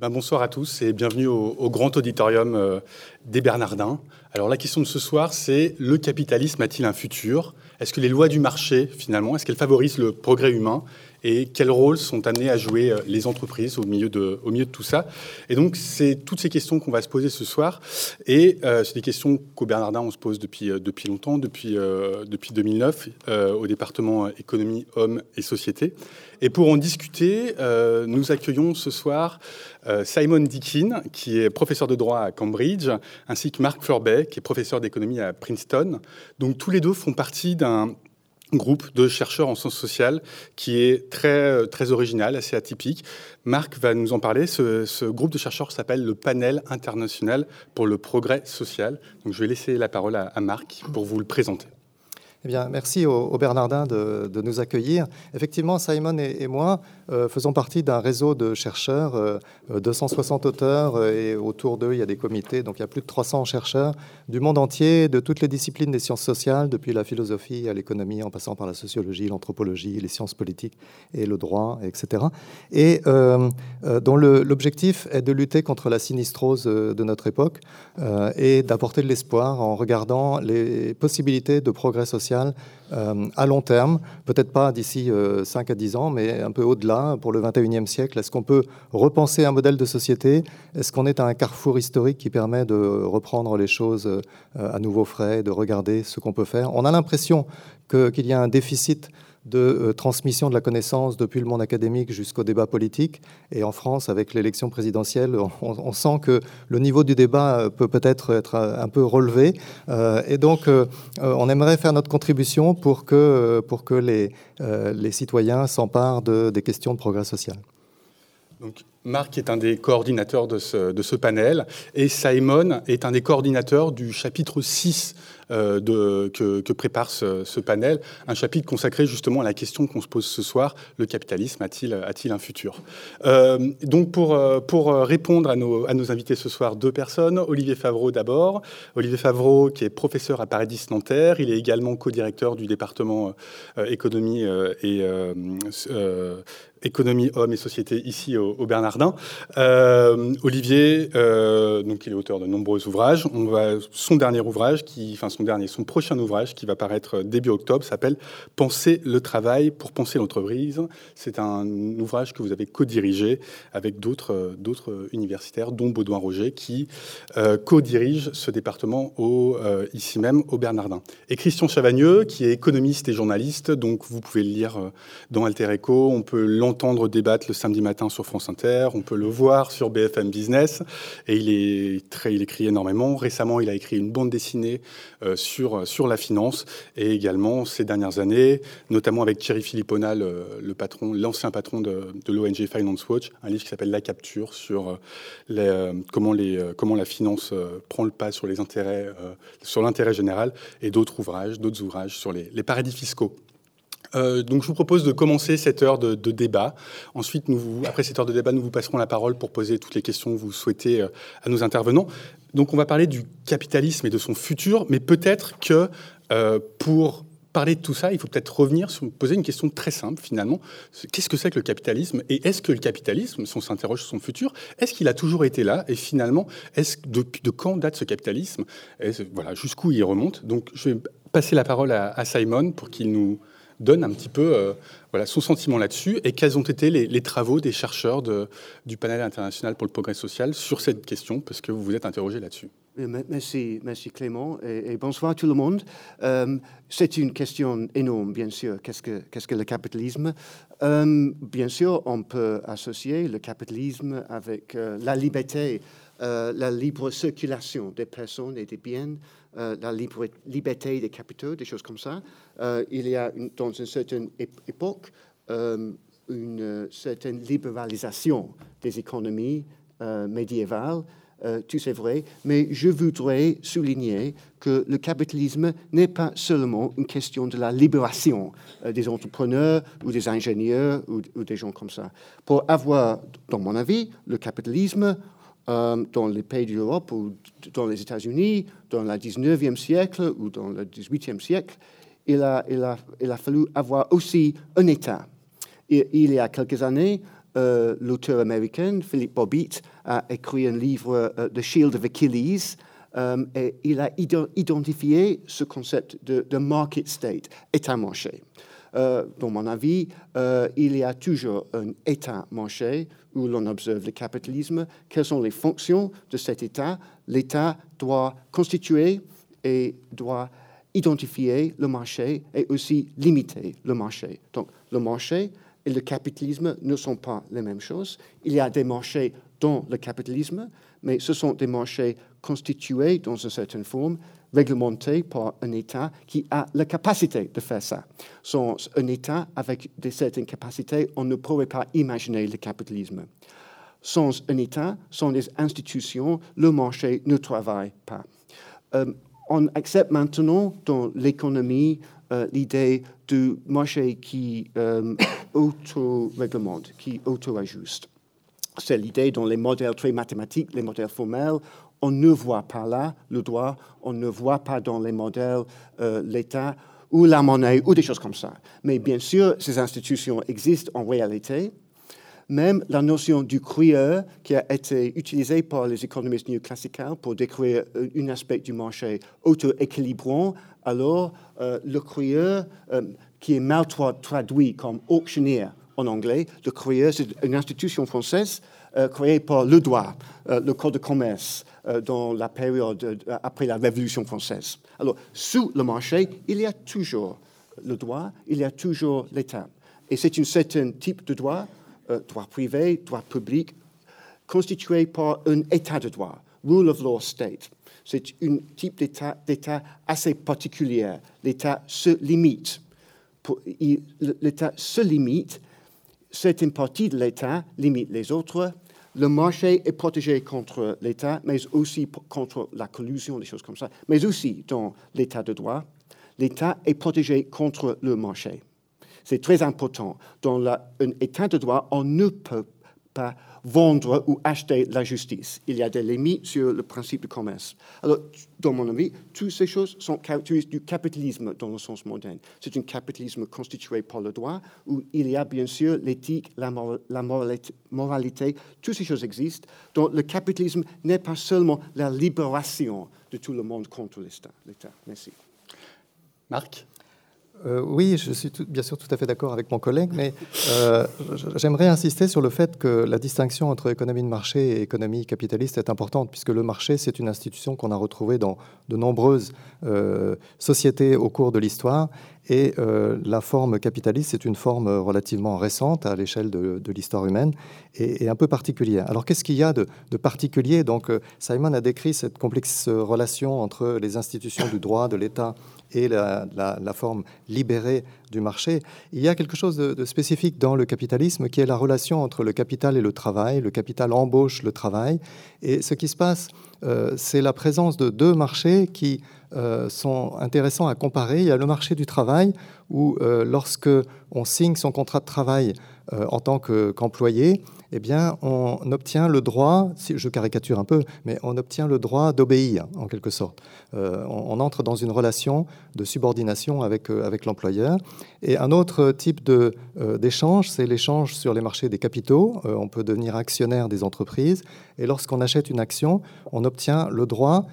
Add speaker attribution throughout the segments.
Speaker 1: Ben, bonsoir à tous et bienvenue au, grand auditorium euh, des Bernardins. Alors la question de ce soir, c'est le capitalisme a-t-il un futur? Est-ce que les lois du marché, finalement, est-ce qu'elles favorisent le progrès humain? Et quel rôle sont amenés à jouer euh, les entreprises au milieu de, au milieu de tout ça. Et donc, c'est toutes ces questions qu'on va se poser ce soir. Et euh, c'est des questions qu'au Bernardin, on se pose depuis, euh, depuis longtemps, depuis, depuis 2009, au département économie, hommes et société. Et pour en discuter, nous accueillons ce soir Simon Dickin, qui est professeur de droit à Cambridge, ainsi que Marc Florbet, qui est professeur d'économie à Princeton. Donc, tous les deux font partie d'un groupe de chercheurs en sciences sociales qui est très, très original, assez atypique. Marc va nous en parler. Ce, groupe de chercheurs s'appelle le Panel international pour le progrès social. Donc je vais laisser la parole à, à Marc pour vous le présenter.
Speaker 2: Eh bien, merci au, Bernardin de, nous accueillir. Effectivement, Simon et, moi euh, faisons partie d'un réseau de chercheurs, 260 euh, auteurs, euh, et autour d'eux, il y a des comités, donc il y a plus de 300 chercheurs du monde entier, de toutes les disciplines des sciences sociales, depuis la philosophie à l'économie, en passant par la sociologie, l'anthropologie, les sciences politiques et le droit, etc. Et dont l'objectif est de lutter contre la sinistrose de notre époque et d'apporter de l'espoir en regardant les possibilités de progrès social euh, à long terme, peut-être pas d'ici 5 euh, à 10 ans, mais un peu au-delà pour le 21e siècle. Est-ce qu'on peut repenser un modèle de société? Est-ce qu'on est à un carrefour historique qui permet de reprendre les choses euh, à nouveau frais, de regarder ce qu'on peut faire? On a l'impression qu'il y a un déficit de euh, transmission de la connaissance depuis le monde académique jusqu'au débat politique. Et en France, avec l'élection présidentielle, on, sent que le niveau du débat euh, peut peut-être être un peu relevé. Euh, et donc, on aimerait faire notre contribution pour que, pour que les, les citoyens s'emparent de, des questions de progrès social.
Speaker 1: Marc est un des coordinateurs de ce, panel et Simon est un des coordinateurs du chapitre 6 euh, que, prépare ce, panel, un chapitre consacré justement à la question qu'on se pose ce soir, le capitalisme a-t-il un futur? Euh, Donc pour, euh, répondre à nos, invités ce soir, deux personnes, Olivier Favreau d'abord, Olivier Favreau qui est professeur à Paradis Nanterre, il est également co-directeur du département économie et économie, hommes et société ici au, Bernardin. Olivier, donc il est auteur de nombreux ouvrages. Son dernier ouvrage, qui, enfin son dernier, son prochain ouvrage qui va paraître début octobre s'appelle Penser le travail pour penser l'entreprise. C'est un ouvrage que vous avez co-dirigé avec d'autres universitaires, dont Baudouin Roger, qui euh, co-dirige ce département euh, ici même au Bernardin. Et Christian Chavagneux, qui est économiste et journaliste, donc vous pouvez le lire euh, dans Alter Echo, on peut l'entendre débattre le samedi matin sur France Inter, on peut le voir sur BFM Business, et il écrit énormément. Récemment, il a écrit une bande dessinée euh, sur, sur la finance et également ces dernières années, notamment avec Thierry Philippona, patron, l'ancien patron de, l'ONG Finance Watch, un livre qui s'appelle La capture sur euh, euh, comment, la finance prend le pas sur l'intérêt général et d'autres ouvrages, ouvrages sur les paradis fiscaux. Donc je vous propose de commencer cette heure de, débat. Ensuite, après cette heure de débat, nous vous passerons la parole pour poser toutes les questions que vous souhaitez à nos intervenants. Donc on va parler du capitalisme et de son futur, mais peut-être que euh, pour parler de tout ça, il faut peut-être revenir sur poser une question très simple finalement. Qu'est-ce que c'est que le capitalisme Et est-ce que le capitalisme, si on s'interroge sur son futur, est-ce qu'il a toujours été là Et finalement, de quand date ce capitalisme? Voilà, jusqu'où il remonte? Donc je vais passer la parole à Simon pour qu'il nous donne un petit peu euh, son sentiment là-dessus et quels ont été les, travaux des chercheurs du panel international pour le progrès social sur cette question, parce que vous vous êtes interrogé là-dessus.
Speaker 3: Merci, merci Clément et, bonsoir tout le monde. Euh, c'est une question énorme, bien sûr. Qu'est-ce que, qu'est-ce que le capitalisme? Euh, Bien sûr, on peut associer le capitalisme avec la liberté, la libre circulation des personnes et des biens, euh, la liberté des capitaux, des choses comme ça. Euh, il y a dans une certaine époque euh, une certaine libéralisation des économies médiévales. tout c'est vrai, mais je voudrais souligner que le capitalisme n'est pas seulement une question de la libération des entrepreneurs ou des ingénieurs ou, ou, des gens comme ça. Pour avoir, dans mon avis, le capitalisme euh, dans les pays d'Europe ou dans les États-Unis, dans le 19e siècle ou dans le 18e siècle, il a, fallu avoir aussi un État. il y a quelques années, l'auteur américain Philip Bobbitt a écrit un livre, The Shield of Achilles, et il a identifié ce concept de, de market state, état-marché. Euh, dans mon avis, euh, il y a toujours un État-marché où l'on observe le capitalisme. Quelles sont les fonctions de cet État? L'État doit constituer et doit identifier le marché et aussi limiter le marché. Donc, le marché et le capitalisme ne sont pas les mêmes choses. Il y a des marchés dans le capitalisme, mais ce sont des marchés constitués dans une certaine forme réglementé par un État qui a la capacité de faire ça. Sans un État avec de certaines capacités, on ne pourrait pas imaginer le capitalisme. Sans un État, sans des institutions, le marché ne travaille pas. Euh, on accepte maintenant dans l'économie euh, l'idée du marché qui euh, auto-réglemente, qui auto-ajuste. C'est l'idée dans les modèles très mathématiques, les modèles formels, on ne voit pas là le droit, on ne voit pas dans les modèles euh, l'État ou la monnaie ou des choses comme ça. Mais bien sûr, ces institutions existent en réalité. Même la notion du crieur qui a été utilisée par les économistes néoclassiques pour décrire euh, un aspect du marché auto-équilibrant, alors euh, le crieur, qui est mal traduit comme auctionnaire en anglais, le crieur, c'est une institution française créée par le droit, le code de commerce, dans la période euh, après la Révolution française. Alors, sous le marché, il y a toujours le droit, il y a toujours l'État. Et c'est un certain type de droit, euh, droit privé, droit public, constitué par un État de droit, rule of law state. C'est un type d'État assez particulier. L'État se limite. L'État se limite. Certaines parties de l'État limitent les autres le marché est protégé contre l'État, mais aussi contre la collusion, des choses comme ça, mais aussi dans l'État de droit. L'État est protégé contre le marché. C'est très important. Dans un État de droit, on ne peut pas vendre ou acheter la justice. Il y a des limites sur le principe du commerce. Alors, dans mon avis, toutes ces choses sont caractéristiques du capitalisme dans le sens moderne. C'est un capitalisme constitué par le droit, où il y a bien sûr l'éthique, la, moralité, toutes ces choses existent. Donc, le capitalisme n'est pas seulement la libération de tout le monde contre l'État. Merci.
Speaker 1: Marc?
Speaker 2: Euh, oui, je suis bien sûr tout à fait d'accord avec mon collègue, mais euh, j'aimerais insister sur le fait que la distinction entre économie de marché et économie capitaliste est importante, puisque le marché, c'est une institution qu'on a retrouvée dans de nombreuses euh, sociétés au cours de l'histoire, et la forme capitaliste, c'est une forme relativement récente à l'échelle de, l'histoire humaine et, un peu particulière. Alors qu'est-ce qu'il y a de, de particulier? Donc Simon a décrit cette complexe relation entre les institutions du droit, de l'État et la, forme libérée du marché, il y a quelque chose de, spécifique dans le capitalisme qui est la relation entre le capital et le travail. Le capital embauche le travail. Et ce qui se passe, euh, c'est la présence de deux marchés qui euh, sont intéressants à comparer. Il y a le marché du travail où euh, lorsque on signe son contrat de travail en tant qu'employé, eh bien, on obtient le droit, si je caricature un peu, mais on obtient le droit d'obéir, en quelque sorte. Euh, on, entre dans une relation de subordination avec, euh, avec l'employeur. Et un autre type euh, d'échange, c'est l'échange sur les marchés des capitaux. on peut devenir actionnaire des entreprises. Et lorsqu'on achète une action, on obtient le droit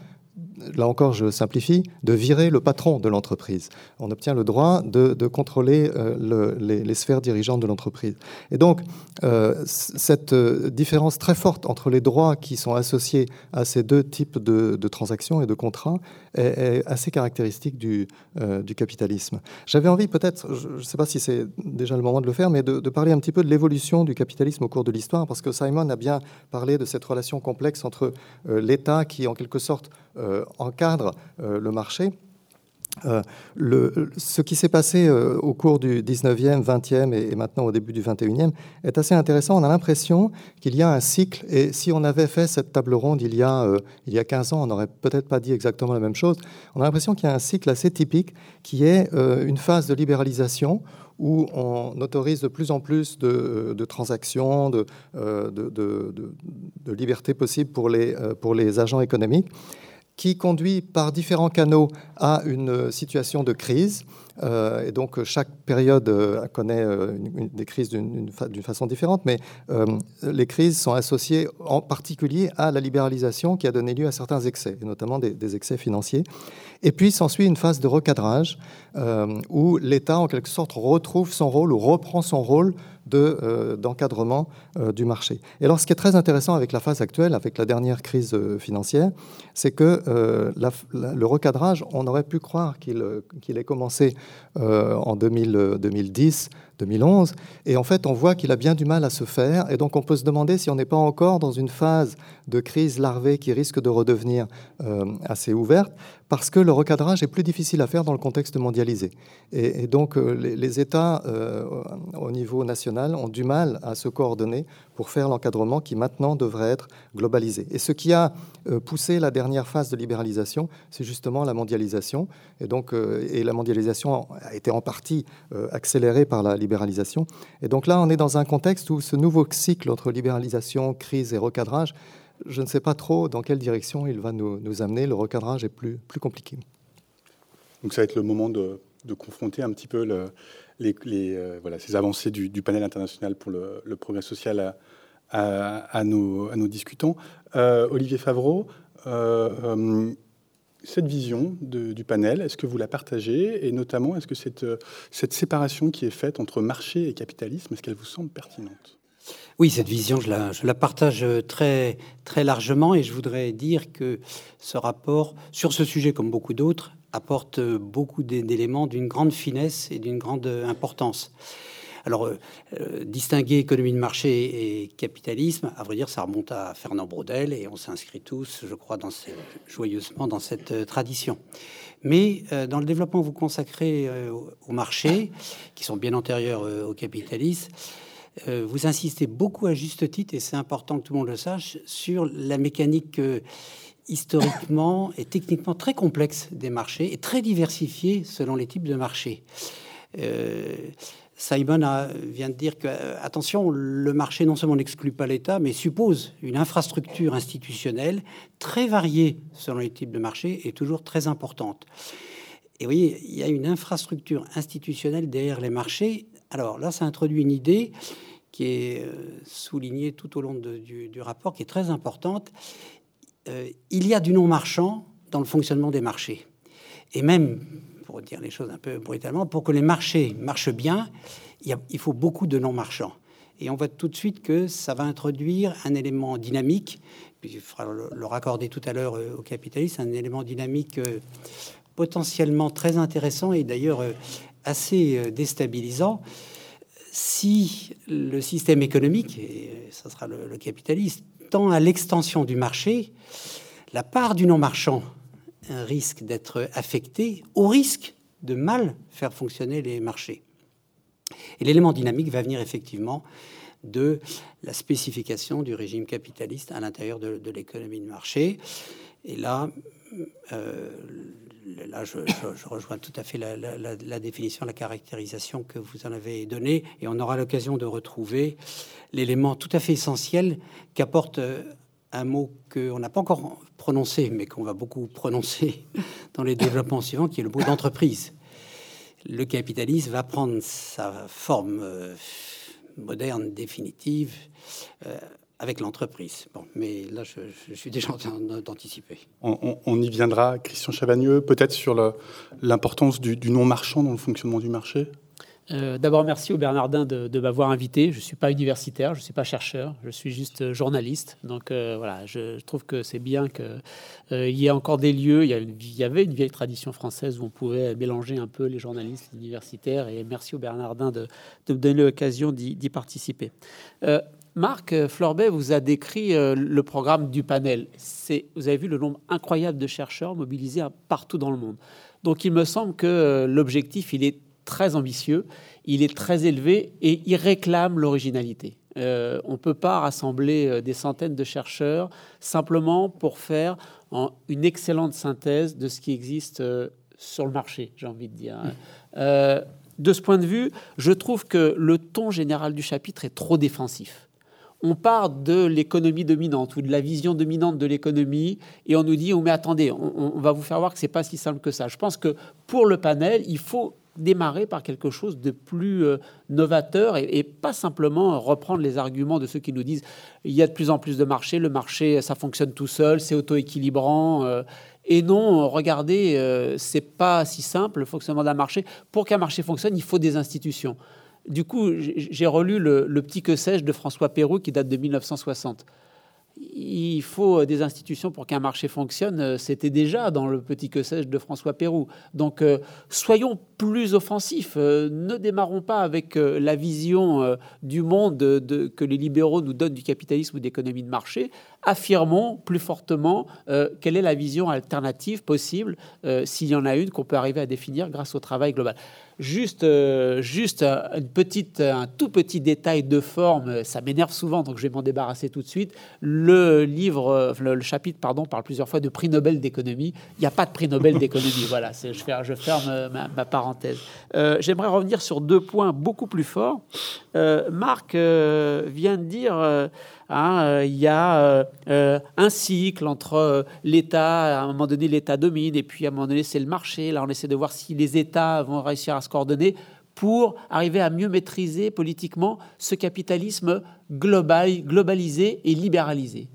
Speaker 2: là encore je simplifie, de virer le patron de l'entreprise. On obtient le droit de, contrôler euh, les, sphères dirigeantes de l'entreprise. Et donc, euh, cette euh, différence très forte entre les droits qui sont associés à ces deux types de, transactions et de contrats est, assez caractéristique du, capitalisme. J'avais envie peut-être, je ne sais pas si c'est déjà le moment de le faire, mais de, parler un petit peu de l'évolution du capitalisme au cours de l'histoire, parce que Simon a bien parlé de cette relation complexe entre l'État qui, en quelque sorte, encadre euh, le marché. Euh, ce qui s'est passé au cours du 19e, 20e et, maintenant au début du 21e est assez intéressant. On a l'impression qu'il y a un cycle, et si on avait fait cette table ronde il y a, il y a 15 ans, on n'aurait peut-être pas dit exactement la même chose. On a l'impression qu'il y a un cycle assez typique qui est une phase de libéralisation où on autorise de plus en plus de, transactions, de, de, de, liberté possible pour les, pour les agents économiques qui conduit par différents canaux à une situation de crise. et donc chaque période connaît des crises d'une façon différente, mais les crises sont associées en particulier à la libéralisation qui a donné lieu à certains excès, et notamment des, des excès financiers. Et puis s'ensuit une phase de recadrage où l'État, en quelque sorte, retrouve son rôle ou reprend son rôle euh, d'encadrement euh, du marché. Et alors, ce qui est très intéressant avec la phase actuelle, avec la dernière crise euh, financière, c'est que le recadrage, on aurait pu croire qu'il qu'il ait commencé en 2000, 2010, 2011, et en fait, on voit qu'il a bien du mal à se faire, et donc on peut se demander si on n'est pas encore dans une phase de crise larvée qui risque de redevenir assez ouverte, parce que le recadrage est plus difficile à faire dans le contexte mondialisé. Et, donc, les, les États au niveau national ont du mal à se coordonner pour faire l'encadrement qui maintenant devrait être globalisé. Et ce qui a euh, poussé la dernière phase de libéralisation, c'est justement la mondialisation. Et donc, euh, et la mondialisation a été en partie euh, accélérée par la libéralisation. Et donc là, on est dans un contexte où ce nouveau cycle entre libéralisation, crise et recadrage, je ne sais pas trop dans quelle direction il va nous, nous amener. Le recadrage est plus, plus compliqué.
Speaker 1: Donc ça va être le moment de, de confronter un petit peu le, les, euh, ces avancées du, panel international pour le, progrès social à, nos, à nos, discutants. Euh, Olivier Favreau, euh, cette vision du panel, est-ce que vous la partagez? Et notamment, est-ce que cette, cette séparation qui est faite entre marché et capitalisme, est-ce qu'elle vous semble pertinente?
Speaker 4: Oui, cette vision, je la, je la, partage très, très largement et je voudrais dire que ce rapport, sur ce sujet comme beaucoup d'autres, apporte beaucoup d'éléments d'une grande finesse et d'une grande importance. Alors, euh, euh, distinguer économie de marché et capitalisme, à vrai dire, ça remonte à Fernand Braudel et on s'inscrit tous, je crois, dans joyeusement dans cette euh, tradition. Mais dans le développement que vous consacrez au marché, qui sont bien antérieurs au capitalisme, vous insistez beaucoup à juste titre, et c'est important que tout le monde le sache, sur la mécanique historiquement et techniquement très complexe des marchés et très diversifiés selon les types de marchés. Euh, Simon vient de dire que, euh, attention, le marché non seulement n'exclut pas l'État, mais suppose une infrastructure institutionnelle très variée selon les types de marchés et toujours très importante. Et vous voyez, il y a une infrastructure institutionnelle derrière les marchés. Alors là, ça introduit une idée qui est euh, soulignée tout au long du, rapport, qui est très importante, euh, il y a du non marchand dans le fonctionnement des marchés. Et même, pour dire les choses un peu brutalement, pour que les marchés marchent bien, il, faut beaucoup de non marchands. Et on voit tout de suite que ça va introduire un élément dynamique, puis il faudra le, raccorder tout à l'heure euh, au capitalisme, un élément dynamique euh, potentiellement très intéressant et d'ailleurs assez déstabilisant si le système économique, et ça sera le, le capitalisme, à l'extension du marché, la part du non-marchand risque d'être affectée au risque de mal faire fonctionner les marchés. Et l'élément dynamique va venir effectivement de la spécification du régime capitaliste à l'intérieur de, l'économie de marché. Et là, euh, là je, rejoins tout à fait la, définition, la caractérisation que vous en avez donnée, et on aura l'occasion de retrouver l'élément tout à fait essentiel qu'apporte euh, un mot qu'on n'a pas encore prononcé, mais qu'on va beaucoup prononcer dans les développements suivants, qui est le mot d'entreprise. Le capitalisme va prendre sa forme euh, moderne, définitive, avec l'entreprise. Bon, mais là, je, suis déjà en train d'anticiper.
Speaker 1: On, y viendra, Christian Chavagneux, peut-être sur l'importance du non-marchand dans le fonctionnement du marché?
Speaker 5: Euh, d'abord, merci au Bernardin de, m'avoir invité. Je ne suis pas universitaire, je ne suis pas chercheur, je suis juste euh, journaliste. Donc euh, voilà, je, trouve que c'est bien qu'il y ait encore des lieux. Il y, avait une vieille tradition française où on pouvait mélanger un peu les journalistes, les universitaires. Et merci au Bernardin de, me donner l'occasion d'y participer. Marc Florbet vous a décrit le programme du panel. Vous avez vu le nombre incroyable de chercheurs mobilisés partout dans le monde. Donc il me semble que l'objectif, il est très ambitieux, il est très élevé et il réclame l'originalité. Euh, on ne peut pas rassembler euh, des centaines de chercheurs simplement pour faire une excellente synthèse de ce qui existe euh, sur le marché, j'ai envie de dire. de ce point de vue, je trouve que le ton général du chapitre est trop défensif. On part de l'économie dominante ou de la vision dominante de l'économie et on nous dit oh, mais attendez, on, va vous faire voir que c'est pas si simple que ça. Je pense que pour le panel, il faut démarrer par quelque chose de plus novateur et, pas simplement reprendre les arguments de ceux qui nous disent il y a de plus en plus de marchés, le marché ça fonctionne tout seul, c'est auto-équilibrant. et non, regardez, c'est pas si simple le fonctionnement d'un marché. Pour qu'un marché fonctionne, il faut des institutions. Du coup, j'ai relu le, Petit que sais-je de François Pérou qui date de 1960 il faut euh, des institutions pour qu'un marché fonctionne. Euh, c'était déjà dans le petit que sais-je de François Pérou. Donc, euh, soyons plus offensifs. ne démarrons pas avec la vision du monde que les libéraux nous donnent du capitalisme ou d'économie de marché. Affirmons plus fortement quelle est la vision alternative possible, s'il y en a une, qu'on peut arriver à définir grâce au travail global. Juste, euh, juste une petite, un tout petit détail de forme, ça m'énerve souvent, donc je vais m'en débarrasser tout de suite. Le livre, le, chapitre, pardon, parle plusieurs fois de prix Nobel d'économie. Il n'y a pas de prix Nobel d'économie. voilà, je, ferme, je ferme ma, Euh, j'aimerais revenir sur deux points beaucoup plus forts. Euh, Marc vient de dire Hein, euh, il y a euh, euh, un cycle entre l'État, à un moment donné l'État domine, et puis à un moment donné c'est le marché. Là on essaie de voir si les États vont réussir à se coordonner pour arriver à mieux maîtriser politiquement ce capitalisme global, globalisé et libéralisé.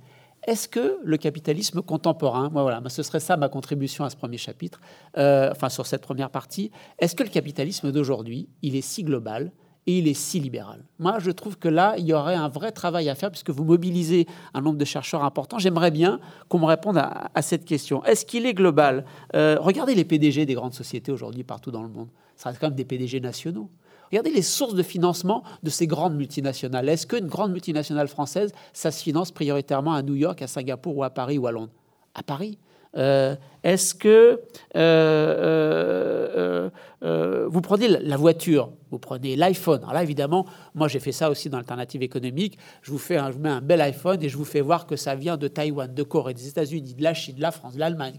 Speaker 5: Est-ce que le capitalisme contemporain, moi voilà, ce serait ça ma contribution à ce premier chapitre, enfin sur cette première partie, est-ce que le capitalisme d'aujourd'hui, il est si global et il est si libéral? Moi, je trouve que là, il y aurait un vrai travail à faire puisque vous mobilisez un nombre de chercheurs importants. J'aimerais bien qu'on me réponde à, cette question. Est-ce qu'il est global? Euh, Regardez les PDG des grandes sociétés aujourd'hui partout dans le monde. Ça reste quand même des PDG nationaux. Regardez les sources de financement de ces grandes multinationales. Est-ce qu'une grande multinationale française, ça se finance prioritairement à New York, à Singapour ou à Paris ou à Londres? À Paris. Euh, est-ce que euh, euh, vous prenez la voiture, vous prenez l'iPhone. Alors là, évidemment, moi j'ai fait ça aussi dans l'alternative économique. Je vous, fais un, je mets un bel iPhone et je vous fais voir que ça vient de Taïwan, de Corée, des États-Unis, de la Chine, de la France, de l'Allemagne.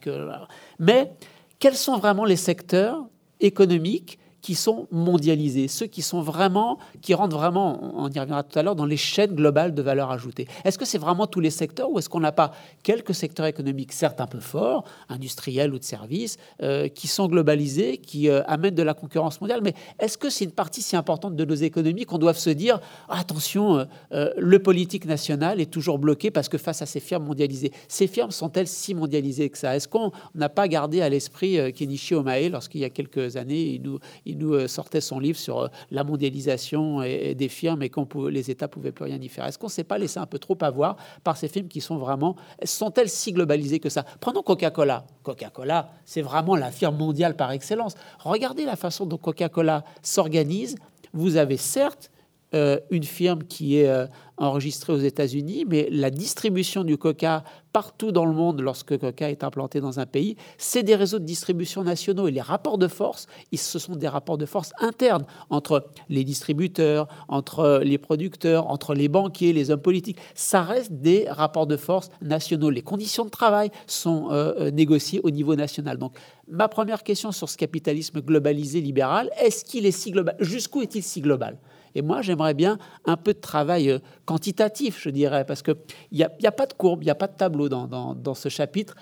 Speaker 5: Mais quels sont vraiment les secteurs économiques qui sont mondialisés, ceux qui sont vraiment, qui rentrent vraiment, on y reviendra tout à l'heure, dans les chaînes globales de valeur ajoutée. Est-ce que c'est vraiment tous les secteurs ou est-ce qu'on n'a pas quelques secteurs économiques, certes un peu forts, industriels ou de services, euh, qui sont globalisés, qui euh, amènent de la concurrence mondiale? Mais est-ce que c'est une partie si importante de nos économies qu'on doit se dire attention, euh, le politique national est toujours bloqué parce que face à ces firmes mondialisées, ces firmes sont-elles si mondialisées que ça? Est-ce qu'on n'a pas gardé à l'esprit Kenichi Omae lorsqu'il y a quelques années, il nous, il nous euh, sortait son livre sur euh, la mondialisation et, des firmes et qu'on les États pouvaient plus rien y faire. Est-ce qu'on ne s'est pas laissé un peu trop avoir par ces films qui sont vraiment sont-elles si globalisées que ça? Prenons Coca-Cola. Coca-Cola, c'est vraiment la firme mondiale par excellence. Regardez la façon dont Coca-Cola s'organise. Vous avez certes euh, une firme qui est euh, enregistrée aux États-Unis, mais la distribution du coca partout dans le monde, lorsque coca est implanté dans un pays, c'est des réseaux de distribution nationaux. Et les rapports de force, ce sont des rapports de force internes entre les distributeurs, entre les producteurs, entre les banquiers, les hommes politiques. Ça reste des rapports de force nationaux. Les conditions de travail sont euh, négociées au niveau national. Donc, ma première question sur ce capitalisme globalisé libéral, est-ce qu'il est si global? Jusqu'où est-il si global? Et moi, j'aimerais bien un peu de travail euh, quantitatif, je dirais, parce qu'il n'y a, a, pas de courbe, il n'y a pas de tableau dans, dans, ce chapitre.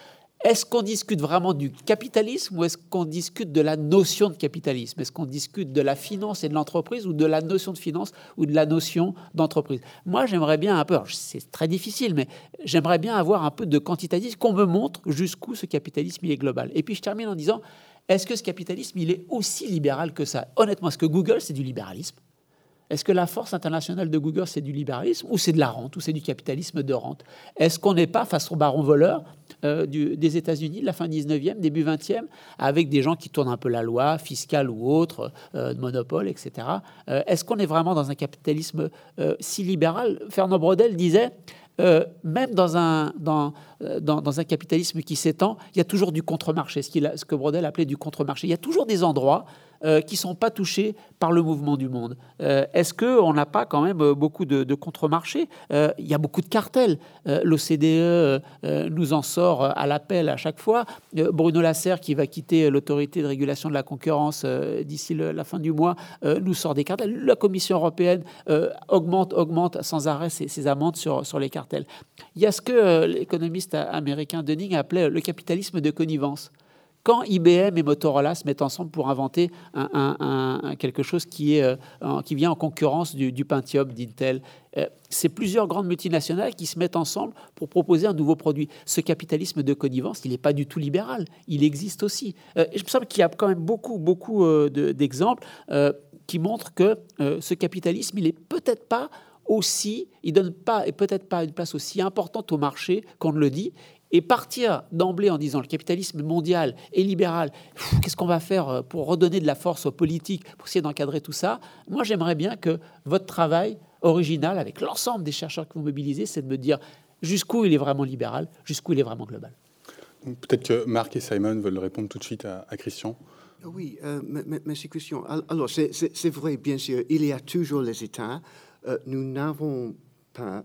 Speaker 5: Est-ce qu'on discute vraiment du capitalisme ou est-ce qu'on discute de la notion de capitalisme? Est-ce qu'on discute de la finance et de l'entreprise ou de la notion de finance ou de la notion d'entreprise? Moi, j'aimerais bien un peu, c'est très difficile, mais j'aimerais bien avoir un peu de quantitatif, qu'on me montre jusqu'où ce capitalisme il est global. Et puis je termine en disant, est-ce que ce capitalisme il est aussi libéral que ça? Honnêtement, est-ce que Google c'est du libéralisme? Est-ce que la force internationale de Google, c'est du libéralisme ou c'est de la rente ou c'est du capitalisme de rente? Est-ce qu'on n'est pas face au baron voleur euh, des États-Unis de la fin 19e, début 20e, avec des gens qui tournent un peu la loi, fiscale ou autre, euh, de monopole, etc. Euh, est-ce qu'on est vraiment dans un capitalisme si libéral? Fernand Brodel disait même dans un, dans, dans, un capitalisme qui s'étend, il y a toujours du contre-marché, ce, ce que Brodel appelait du contre-marché. Il y a toujours des endroits euh, qui ne sont pas touchés par le mouvement du monde. Euh, est-ce qu'on n'a pas quand même euh, beaucoup de, contre-marchés? Il y a beaucoup de cartels. L'OCDE nous en sort à l'appel à chaque fois. Bruno Lasserre, qui va quitter l'autorité de régulation de la concurrence d'ici la fin du mois, nous sort des cartels. La Commission européenne augmente, augmente sans arrêt ses, ses, amendes sur, sur les cartels. Il y a ce que l'économiste américain Dunning appelait le capitalisme de connivence quand IBM et Motorola se mettent ensemble pour inventer quelque chose qui, est, euh, qui vient en concurrence du, Pentium d'Intel, euh, c'est plusieurs grandes multinationales qui se mettent ensemble pour proposer un nouveau produit. Ce capitalisme de connivence, il n'est pas du tout libéral, il existe aussi. Euh, je me semble qu'il y a quand même beaucoup, beaucoup d'exemples qui montrent que ce capitalisme, il n'est peut-être pas aussi, il donne pas et peut-être pas une place aussi importante au marché qu'on ne le dit. Et partir d'emblée en disant le capitalisme mondial et libéral, qu'est-ce qu'on va faire euh, pour redonner de la force aux politiques, pour essayer d'encadrer tout ça? Moi, j'aimerais bien que votre travail original, avec l'ensemble des chercheurs que vous mobilisez, c'est de me dire jusqu'où il est vraiment libéral, jusqu'où il est vraiment global.
Speaker 1: Peut-être que Marc et Simon veulent répondre tout de suite à, Christian.
Speaker 3: Oui, euh, merci Christian. Alors, c'est vrai, bien sûr, il y a toujours les États. Euh, nous n'avons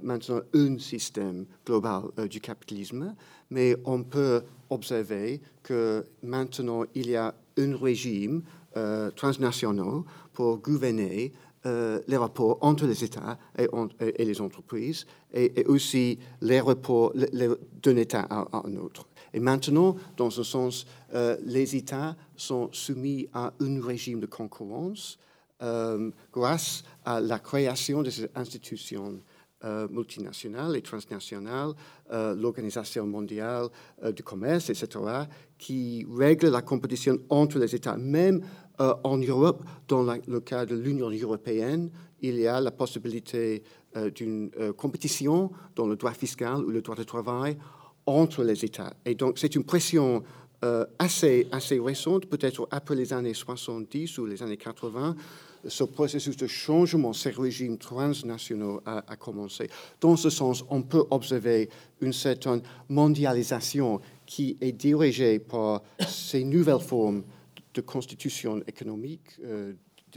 Speaker 3: maintenant un système global euh, du capitalisme, mais on peut observer que maintenant il y a un régime euh, transnational pour gouverner euh, les rapports entre les États et, et les entreprises, et, aussi les rapports d'un État à, un autre. Et maintenant, dans ce sens, les États sont soumis à un régime de concurrence grâce à la création de ces institutions euh, multinationales et transnationales, euh, l'Organisation mondiale euh, du commerce, etc., qui règle la compétition entre les États. Même en Europe, dans le cas de l'Union européenne, il y a la possibilité d'une compétition dans le droit fiscal ou le droit du travail entre les États. Et donc, c'est une pression assez, assez récente, peut-être après les années 70 ou les années 80, ce processus de changement, ces régimes transnationaux a, commencé. Dans ce sens, on peut observer une certaine mondialisation qui est dirigée par ces nouvelles formes de constitution économique, euh,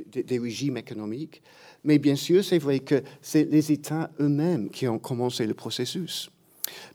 Speaker 3: des régimes économiques. Mais bien sûr, c'est vrai que c'est les États eux-mêmes qui ont commencé le processus.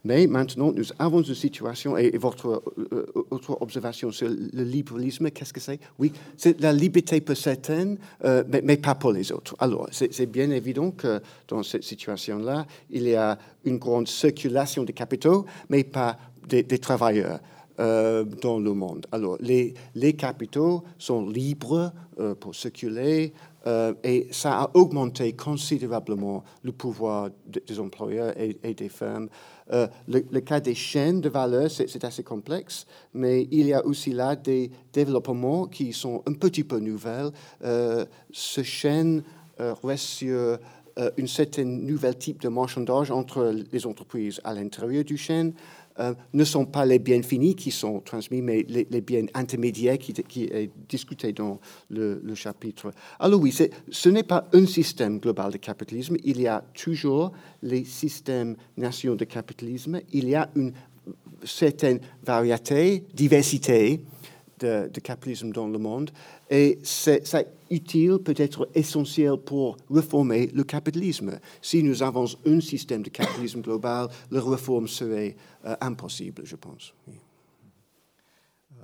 Speaker 3: Mais maintenant, nous avons une situation, et, votre euh, autre observation sur le libéralisme, qu'est-ce que c'est? Oui, c'est la liberté pour certains, euh, mais, pas pour les autres. Alors, c'est bien évident que dans cette situation-là, il y a une grande circulation des capitaux, mais pas des, travailleurs. Euh, dans le monde. Alors, les, capitaux sont libres pour circuler, euh, et ça a augmenté considérablement le pouvoir des employeurs et, des firmes. Euh, le, cas des chaînes de valeur, c'est assez complexe, mais il y a aussi là des développements qui sont un petit peu nouvelles. Euh, ce chaîne reste sur un certain nouvel type de marchandage entre les entreprises à l'intérieur du chaîne. Euh, ne sont pas les biens finis qui sont transmis, mais les, biens intermédiaires qui, qui, est discuté dans le, chapitre. Alors oui, ce n'est pas un système global de capitalisme. Il y a toujours les systèmes nationaux de capitalisme. Il y a une certaine variété, diversité de, capitalisme dans le monde. Et c'est utile, peut-être essentiel pour réformer le capitalisme? Si nous avons un système de capitalisme global, la réforme serait euh, impossible, je pense.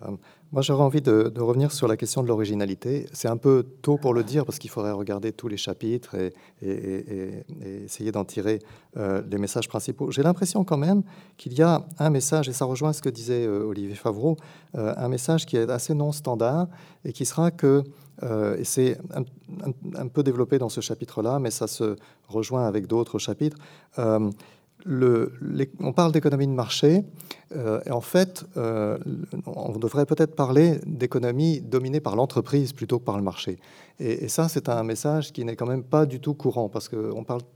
Speaker 2: Euh, moi, j'aurais envie de, revenir sur la question de l'originalité. C'est un peu tôt pour le dire parce qu'il faudrait regarder tous les chapitres et, essayer d'en tirer euh, les messages principaux. J'ai l'impression quand même qu'il y a un message, et ça rejoint ce que disait Olivier Favreau, un message qui est assez non standard et qui sera que, et c'est un, peu développé dans ce chapitre-là, mais ça se rejoint avec d'autres chapitres, le, on parle d'économie de marché, euh, et en fait, euh, on devrait peut-être parler d'économie dominée par l'entreprise plutôt que par le marché. Et, ça, c'est un message qui n'est quand même pas du tout courant, parce que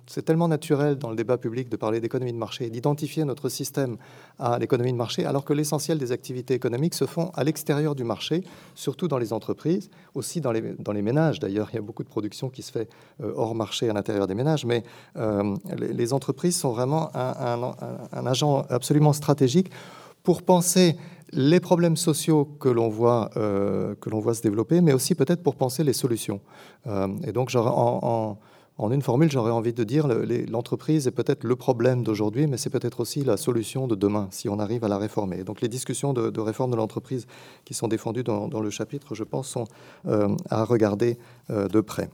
Speaker 2: c'est tellement naturel dans le débat public de parler d'économie de marché, d'identifier notre système à l'économie de marché, alors que l'essentiel des activités économiques se font à l'extérieur du marché, surtout dans les entreprises, aussi dans les, ménages. D'ailleurs, il y a beaucoup de production qui se fait euh, hors marché à l'intérieur des ménages, mais les, entreprises sont vraiment un agent absolument stratégique pour penser les problèmes sociaux que l'on voit, euh, voit se développer, mais aussi peut-être pour penser les solutions. Euh, et donc, en, en, une formule, j'aurais envie de dire l'entreprise est peut-être le problème d'aujourd'hui, mais c'est peut-être aussi la solution de demain, si on arrive à la réformer. donc, les discussions de, réforme de l'entreprise qui sont défendues dans, le chapitre, je pense, sont euh, à regarder de près.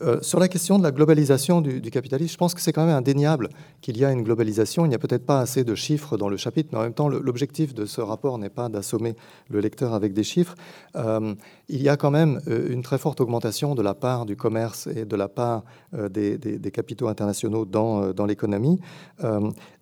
Speaker 2: Euh, sur la question de la globalisation du, capitalisme, je pense que c'est quand même indéniable qu'il y a une globalisation. Il n'y a peut-être pas assez de chiffres dans le chapitre, mais en même temps, l'objectif de ce rapport n'est pas d'assommer le lecteur avec des chiffres. Euh, il y a quand même euh, une très forte augmentation de la part du commerce et de la part des, capitaux internationaux dans, dans l'économie.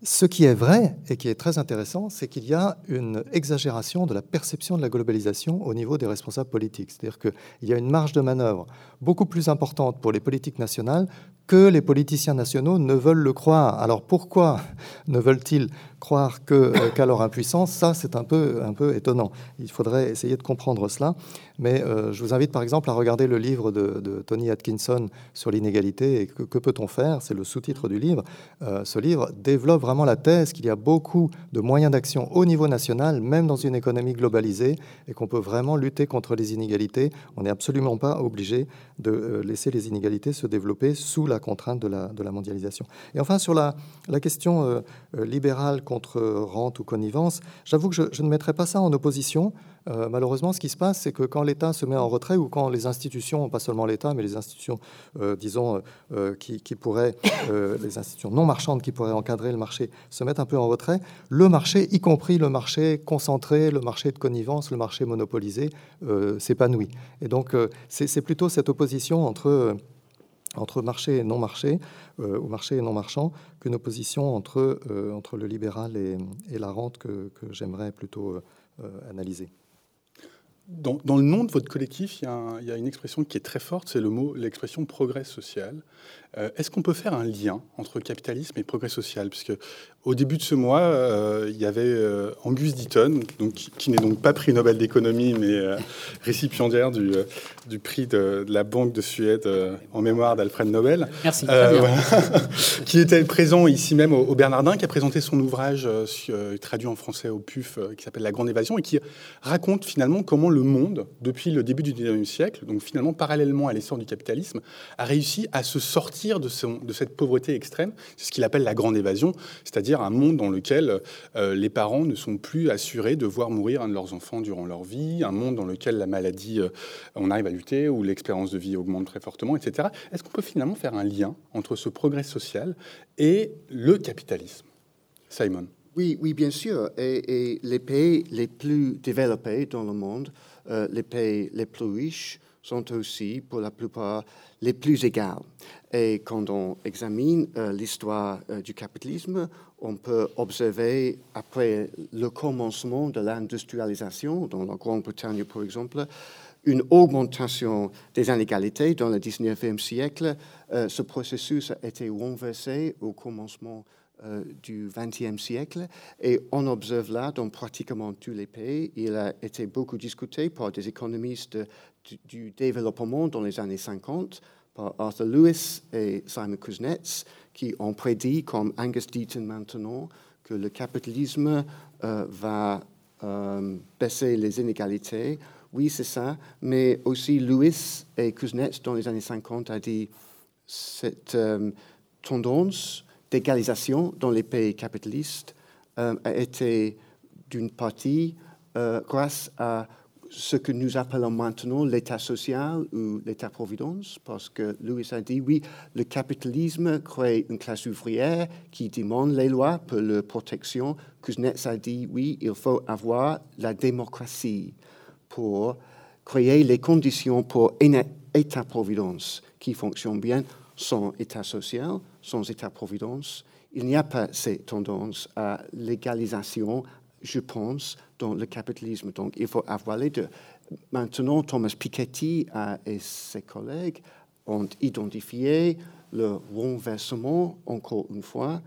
Speaker 2: ce qui est vrai et qui est très intéressant, c'est qu'il y a une exagération de la perception de la globalisation au niveau des responsables politiques. C'est-à-dire qu'il y a une marge de manœuvre beaucoup plus importante pour les politiques nationales que les politiciens nationaux ne veulent le croire. Alors pourquoi ne veulent-ils croire euh, qu'à leur impuissance Ça, c'est un peu, un peu étonnant. Il faudrait essayer de comprendre cela. Mais euh, je vous invite par exemple à regarder le livre de, Tony Atkinson sur l'inégalité et que, peut-on faire? C'est le sous-titre du livre. Euh, ce livre développe vraiment la thèse qu'il y a beaucoup de moyens d'action au niveau national, même dans une économie globalisée, et qu'on peut vraiment lutter contre les inégalités. On n'est absolument pas obligé de laisser les inégalités se développer sous la contrainte de la, mondialisation. Et enfin, sur la question libérale contre rente ou connivence, j'avoue que je, ne mettrai pas ça en opposition. Euh, malheureusement, ce qui se passe, c'est que quand l'État se met en retrait ou quand les institutions, pas seulement l'État, mais les institutions, euh, disons, euh, qui, pourraient, les institutions non marchandes qui pourraient encadrer le marché, se mettent un peu en retrait, le marché, y compris le marché concentré, le marché de connivence, le marché monopolisé, s'épanouit. Et donc, c'est plutôt cette opposition entre entre marché et non marché, ou marché et non marchand, qu'une opposition entre, entre le libéral et, la rente que, que j'aimerais plutôt analyser.
Speaker 1: Dans, le nom de votre collectif, il y, a une expression qui est très forte, c'est le mot, l'expression progrès social. Euh, est-ce qu'on peut faire un lien entre capitalisme et progrès social? Puisque au début de ce mois, euh, il y avait euh, Angus Deaton, donc, qui, n'est donc pas prix Nobel d'économie, mais récipiendaire du, du prix de, la Banque de Suède en mémoire d'Alfred Nobel.
Speaker 5: Merci.
Speaker 1: qui était présent ici même au, Bernardin, qui a présenté son ouvrage traduit en français au PUF, qui s'appelle La Grande Évasion, et qui raconte finalement comment le monde, depuis le début du 19e siècle, donc finalement parallèlement à l'essor du capitalisme, a réussi à se sortir de, de cette pauvreté extrême. C'est ce qu'il appelle la grande évasion, c'est-à-dire un monde dans lequel euh, les parents ne sont plus assurés de voir mourir un de leurs enfants durant leur vie, un monde dans lequel la maladie, euh, on arrive à lutter, où l'expérience de vie augmente très fortement, etc. Est-ce qu'on peut finalement faire un lien entre ce progrès social et le capitalisme? Simon
Speaker 3: oui, oui, bien sûr. Et, les pays les plus développés dans le monde, euh, les pays les plus riches, sont aussi, pour la plupart, les plus égales. Et quand on examine euh, l'histoire euh, du capitalisme, on peut observer, après le commencement de l'industrialisation, dans la Grande-Bretagne par exemple, une augmentation des inégalités dans le 19e siècle. Ce processus a été renversé au commencement du XXe siècle et on observe là dans pratiquement tous les pays. Il a été beaucoup discuté par des économistes du, développement dans les années 50 par Arthur Lewis et Simon Kuznets, qui ont prédit, comme Angus Deaton maintenant, que le capitalisme euh, va euh, baisser les inégalités. Oui, c'est ça, mais aussi Lewis et Kuznets, dans les années 50, a dit cette euh, tendance d'égalisation dans les pays capitalistes a été d'une partie grâce à ce que nous appelons maintenant l'État social ou l'État-providence, parce que Louis a dit, oui, le capitalisme crée une classe ouvrière qui demande les lois pour leur protection. Kuznets a dit, oui, il faut avoir la démocratie pour créer les conditions pour un État-providence qui fonctionne bien sans État social, sans État-providence. Il n'y a pas cette tendance à l'égalisation, je pense, dans le capitalisme. Donc, il faut avoir les deux. Maintenant, Thomas Piketty et ses collègues ont identifié le renversement, encore une fois,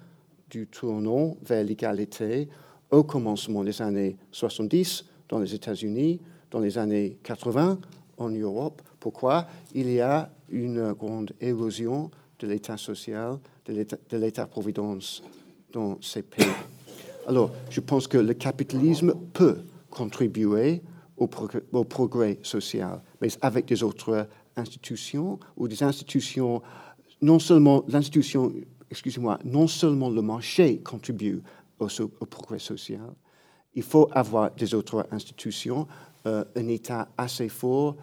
Speaker 3: du tournant vers l'égalité au commencement des années 70 dans les États-Unis, dans les années 80 en Europe. Pourquoi? Il y a une grande érosion de l'État social, de l'État-providence dans ces pays. Alors, je pense que le capitalisme peut contribuer au progrès, social, mais avec des autres institutions ou des institutions, non seulement l'institution, excusez-moi, non seulement le marché contribue au, progrès social, il faut avoir des autres institutions, euh, un État assez fort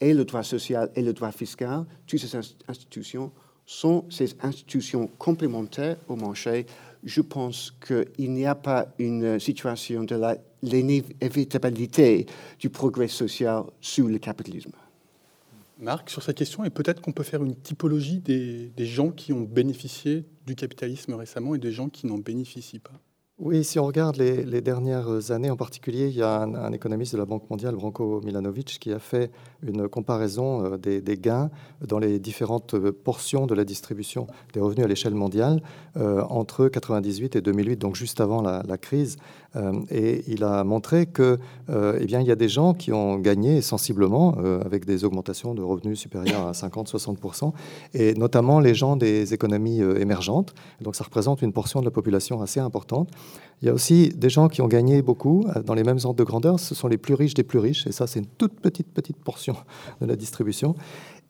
Speaker 3: et le droit social et le droit fiscal, toutes ces institutions sont ces institutions complémentaires au marché. Je pense qu'il n'y a pas une situation de l'inévitabilité du progrès social sous le capitalisme.
Speaker 1: Marc, sur cette question, et peut-être qu'on peut faire une typologie des, des gens qui ont bénéficié du capitalisme récemment et des gens qui n'en bénéficient pas.
Speaker 2: Oui, si on regarde les, dernières années en particulier, il y a un, économiste de la Banque mondiale, Branko Milanovic, qui a fait une comparaison euh, des, gains dans les différentes portions de la distribution des revenus à l'échelle mondiale euh, entre 1998 et 2008, donc juste avant la, crise. Euh, et il a montré que, eh bien, il y a des gens qui ont gagné sensiblement avec des augmentations de revenus supérieures à 50-60%, et notamment les gens des économies émergentes. Donc, ça représente une portion de la population assez importante. Il y a aussi des gens qui ont gagné beaucoup euh, dans les mêmes ordres de grandeur. Ce sont les plus riches des plus riches. Et ça, c'est une toute petite, petite portion de la distribution.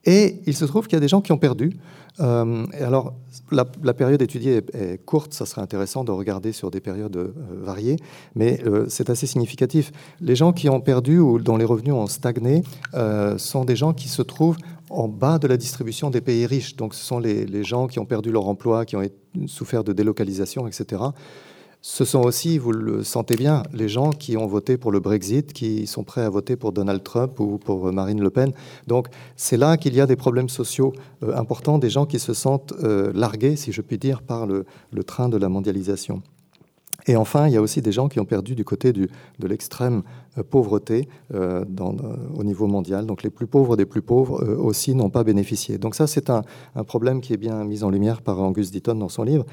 Speaker 2: Et il se trouve qu'il y a des gens qui ont perdu. Euh, alors, la, période étudiée est, courte, ça serait intéressant de regarder sur des périodes euh, variées, mais c'est assez significatif. Les gens qui ont perdu ou dont les revenus ont stagné sont des gens qui se trouvent en bas de la distribution des pays riches. Donc, ce sont les gens qui ont perdu leur emploi, qui ont souffert de délocalisation, etc. Ce sont aussi, vous le sentez bien, les gens qui ont voté pour le Brexit, qui sont prêts à voter pour Donald Trump ou pour Marine Le Pen. Donc c'est là qu'il y a des problèmes sociaux euh, importants, des gens qui se sentent euh, largués, si je puis dire, par le train de la mondialisation. Et enfin, il y a aussi des gens qui ont perdu du côté de l'extrême euh, pauvreté euh, euh, au niveau mondial. Donc les plus pauvres des plus pauvres aussi n'ont pas bénéficié. Donc ça, c'est un, problème qui est bien mis en lumière par Angus Deaton dans son livre.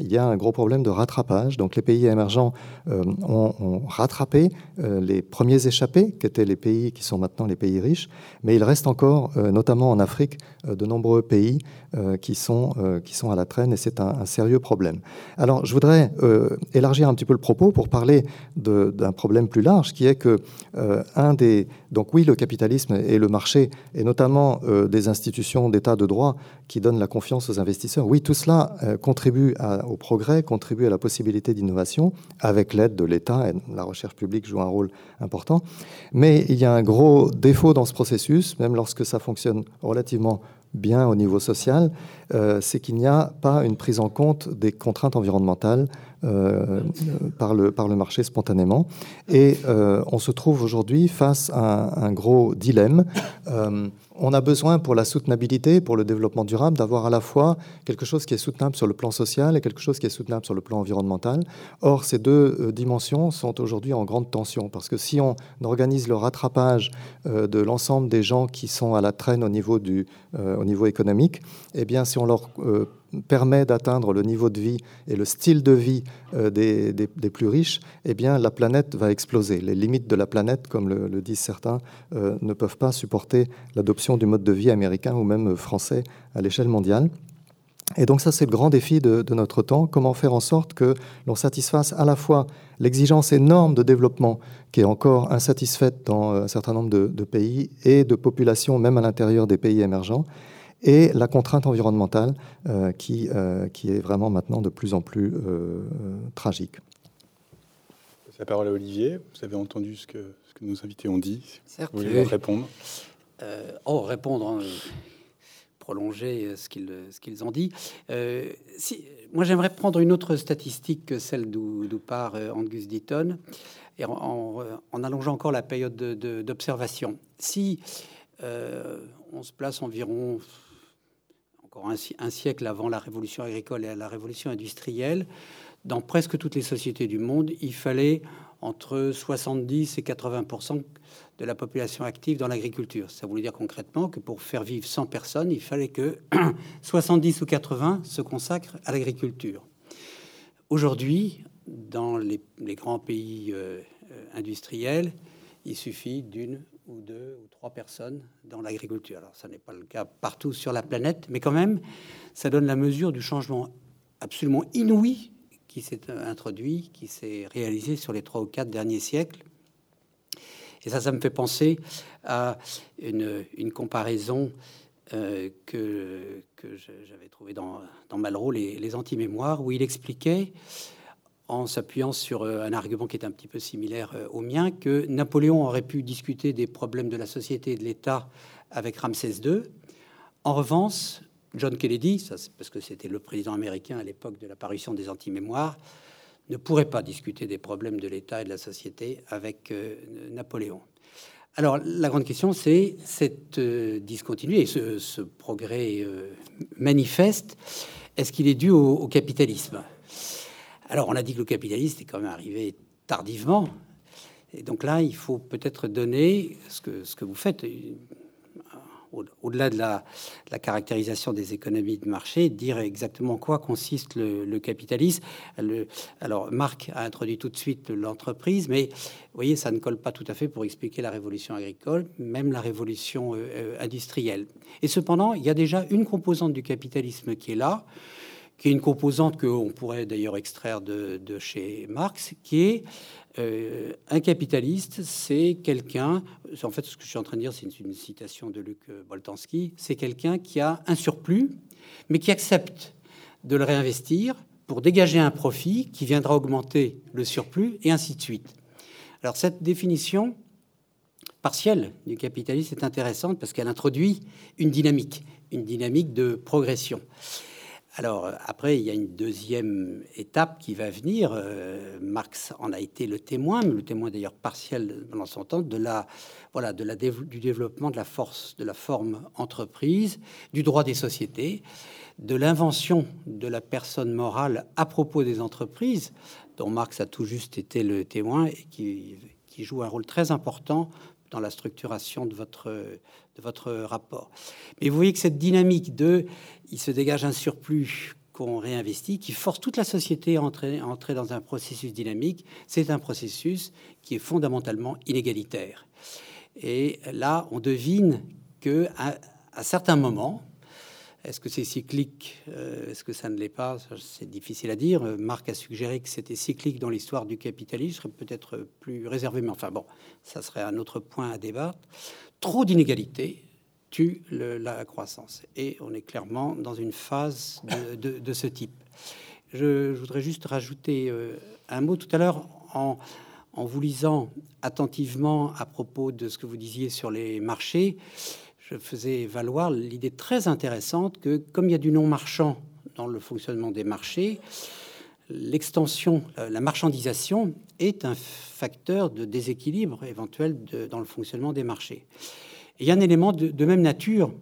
Speaker 2: il y a un gros problème de rattrapage. Donc les pays émergents ont, rattrapé les premiers échappés, qui étaient les pays qui sont maintenant les pays riches, mais il reste encore, notamment en Afrique, de nombreux pays qui, sont, qui sont à la traîne et c'est un, un, sérieux problème. Alors je voudrais élargir un petit peu le propos pour parler d'un problème plus large, qui est que euh, un des donc oui, le capitalisme et le marché, et notamment euh, des institutions d'État de droit qui donnent la confiance aux investisseurs, oui, tout cela euh, contribue au progrès, contribue à la possibilité d'innovation, avec l'aide de l'État, et la recherche publique joue un rôle important. Mais il y a un gros défaut dans ce processus, même lorsque ça fonctionne relativement bien au niveau social, c'est qu'il n'y a pas une prise en compte des contraintes environnementales euh, par, le, par le marché spontanément. Et euh, on se trouve aujourd'hui face à un, gros dilemme on a besoin pour la soutenabilité, pour le développement durable, d'avoir à la fois quelque chose qui est soutenable sur le plan social et quelque chose qui est soutenable sur le plan environnemental. Or, ces deux euh, dimensions sont aujourd'hui en grande tension parce que si on organise le rattrapage euh, de l'ensemble des gens qui sont à la traîne au niveau, du, euh, au niveau économique, eh bien, si on leur permet d'atteindre le niveau de vie et le style de vie euh, des, plus riches, eh bien, la planète va exploser. Les limites de la planète, comme le, disent certains, euh, ne peuvent pas supporter l'adoption du mode de vie américain ou même français à l'échelle mondiale. Et donc ça, c'est le grand défi de, notre temps, comment faire en sorte que l'on satisfasse à la fois l'exigence énorme de développement qui est encore insatisfaite dans un certain nombre de pays et de populations, même à l'intérieur des pays émergents, et la contrainte environnementale euh, qui, euh, qui est vraiment maintenant de plus en plus euh, tragique.
Speaker 1: La parole à Olivier. Vous avez entendu ce que, ce que nos invités ont dit. Certes. Vous voulez répondre?
Speaker 4: Oh, répondre, hein, prolonger ce qu'ils ce qu'ils ont dit. si, moi, j'aimerais prendre une autre statistique que celle d'où part Angus Deaton, et en, en, allongeant encore la période d'observation. Si on se place environ un, siècle avant la révolution agricole et la révolution industrielle, dans presque toutes les sociétés du monde, il fallait entre 70 et 80% de la population active dans l'agriculture. Ça voulait dire concrètement que pour faire vivre 100 personnes, il fallait que 70 ou 80 se consacrent à l'agriculture. Aujourd'hui, dans les, grands pays euh, euh, industriels, il suffit d'une ou deux ou trois personnes dans l'agriculture. Alors, ça n'est pas le cas partout sur la planète, mais quand même, ça donne la mesure du changement absolument inouï qui s'est introduit, qui s'est réalisé sur les trois ou quatre derniers siècles. Et ça, ça me fait penser à une, comparaison euh, que, que j'avais trouvée dans, dans Malraux, les, les anti-mémoires, où il expliquait en s'appuyant sur un argument qui est un petit peu similaire au mien, que Napoléon aurait pu discuter des problèmes de la société et de l'État avec Ramsès II. En revanche, John Kennedy, ça parce que c'était le président américain à l'époque de l'apparition des anti-mémoires, ne pourrait pas discuter des problèmes de l'État et de la société avec Napoléon. Alors, la grande question, c'est cette euh, discontinuité, ce, progrès euh, manifeste, est-ce qu'il est dû au, capitalisme? Alors, on a dit que le capitalisme est quand même arrivé tardivement. Et donc là, il faut peut-être donner ce que, vous faites, au-delà de la, caractérisation des économies de marché, dire exactement en quoi consiste le, capitalisme. alors, Marc a introduit tout de suite l'entreprise, mais vous voyez, ça ne colle pas tout à fait pour expliquer la révolution agricole, même la révolution euh, euh, industrielle. Et cependant, il y a déjà une composante du capitalisme qui est là, qui est une composante qu'on pourrait d'ailleurs extraire de, chez Marx, qui est euh, un capitaliste, c'est quelqu'un, en fait ce que je suis en train de dire, c'est une, citation de Luc Boltanski, c'est quelqu'un qui a un surplus, mais qui accepte de le réinvestir pour dégager un profit qui viendra augmenter le surplus, et ainsi de suite. Alors cette définition partielle du capitalisme est intéressante parce qu'elle introduit une dynamique, une dynamique de progression. Alors après, il y a une deuxième étape qui va venir. Euh, Marx en a été le témoin, le témoin d'ailleurs partiel pendant son temps, de la, voilà, de la du développement de la force, de la forme entreprise, du droit des sociétés, de l'invention de la personne morale à propos des entreprises, dont Marx a tout juste été le témoin et qui, qui joue un rôle très important dans la structuration de votre, de votre rapport. Mais vous voyez que cette dynamique de il se dégage un surplus qu'on réinvestit, qui force toute la société à entrer, entrer dans un processus dynamique, c'est un processus qui est fondamentalement inégalitaire. Et là, on devine que à certains moments, est-ce que c'est cyclique euh, Est-ce que ça ne l'est pas? C'est difficile à dire. Marc a suggéré que c'était cyclique dans l'histoire du capitalisme. Je serais peut-être plus réservé, mais enfin bon, ça serait un autre point à débattre. Trop d'inégalités tue la croissance. Et on est clairement dans une phase de, ce type. Je, voudrais juste rajouter euh, un mot tout à l'heure en, en vous lisant attentivement à propos de ce que vous disiez sur les marchés je faisais valoir l'idée très intéressante que, comme il y a du non marchand dans le fonctionnement des marchés, l'extension, la marchandisation est un facteur de déséquilibre éventuel dans le fonctionnement des marchés. il y a un élément de, même nature,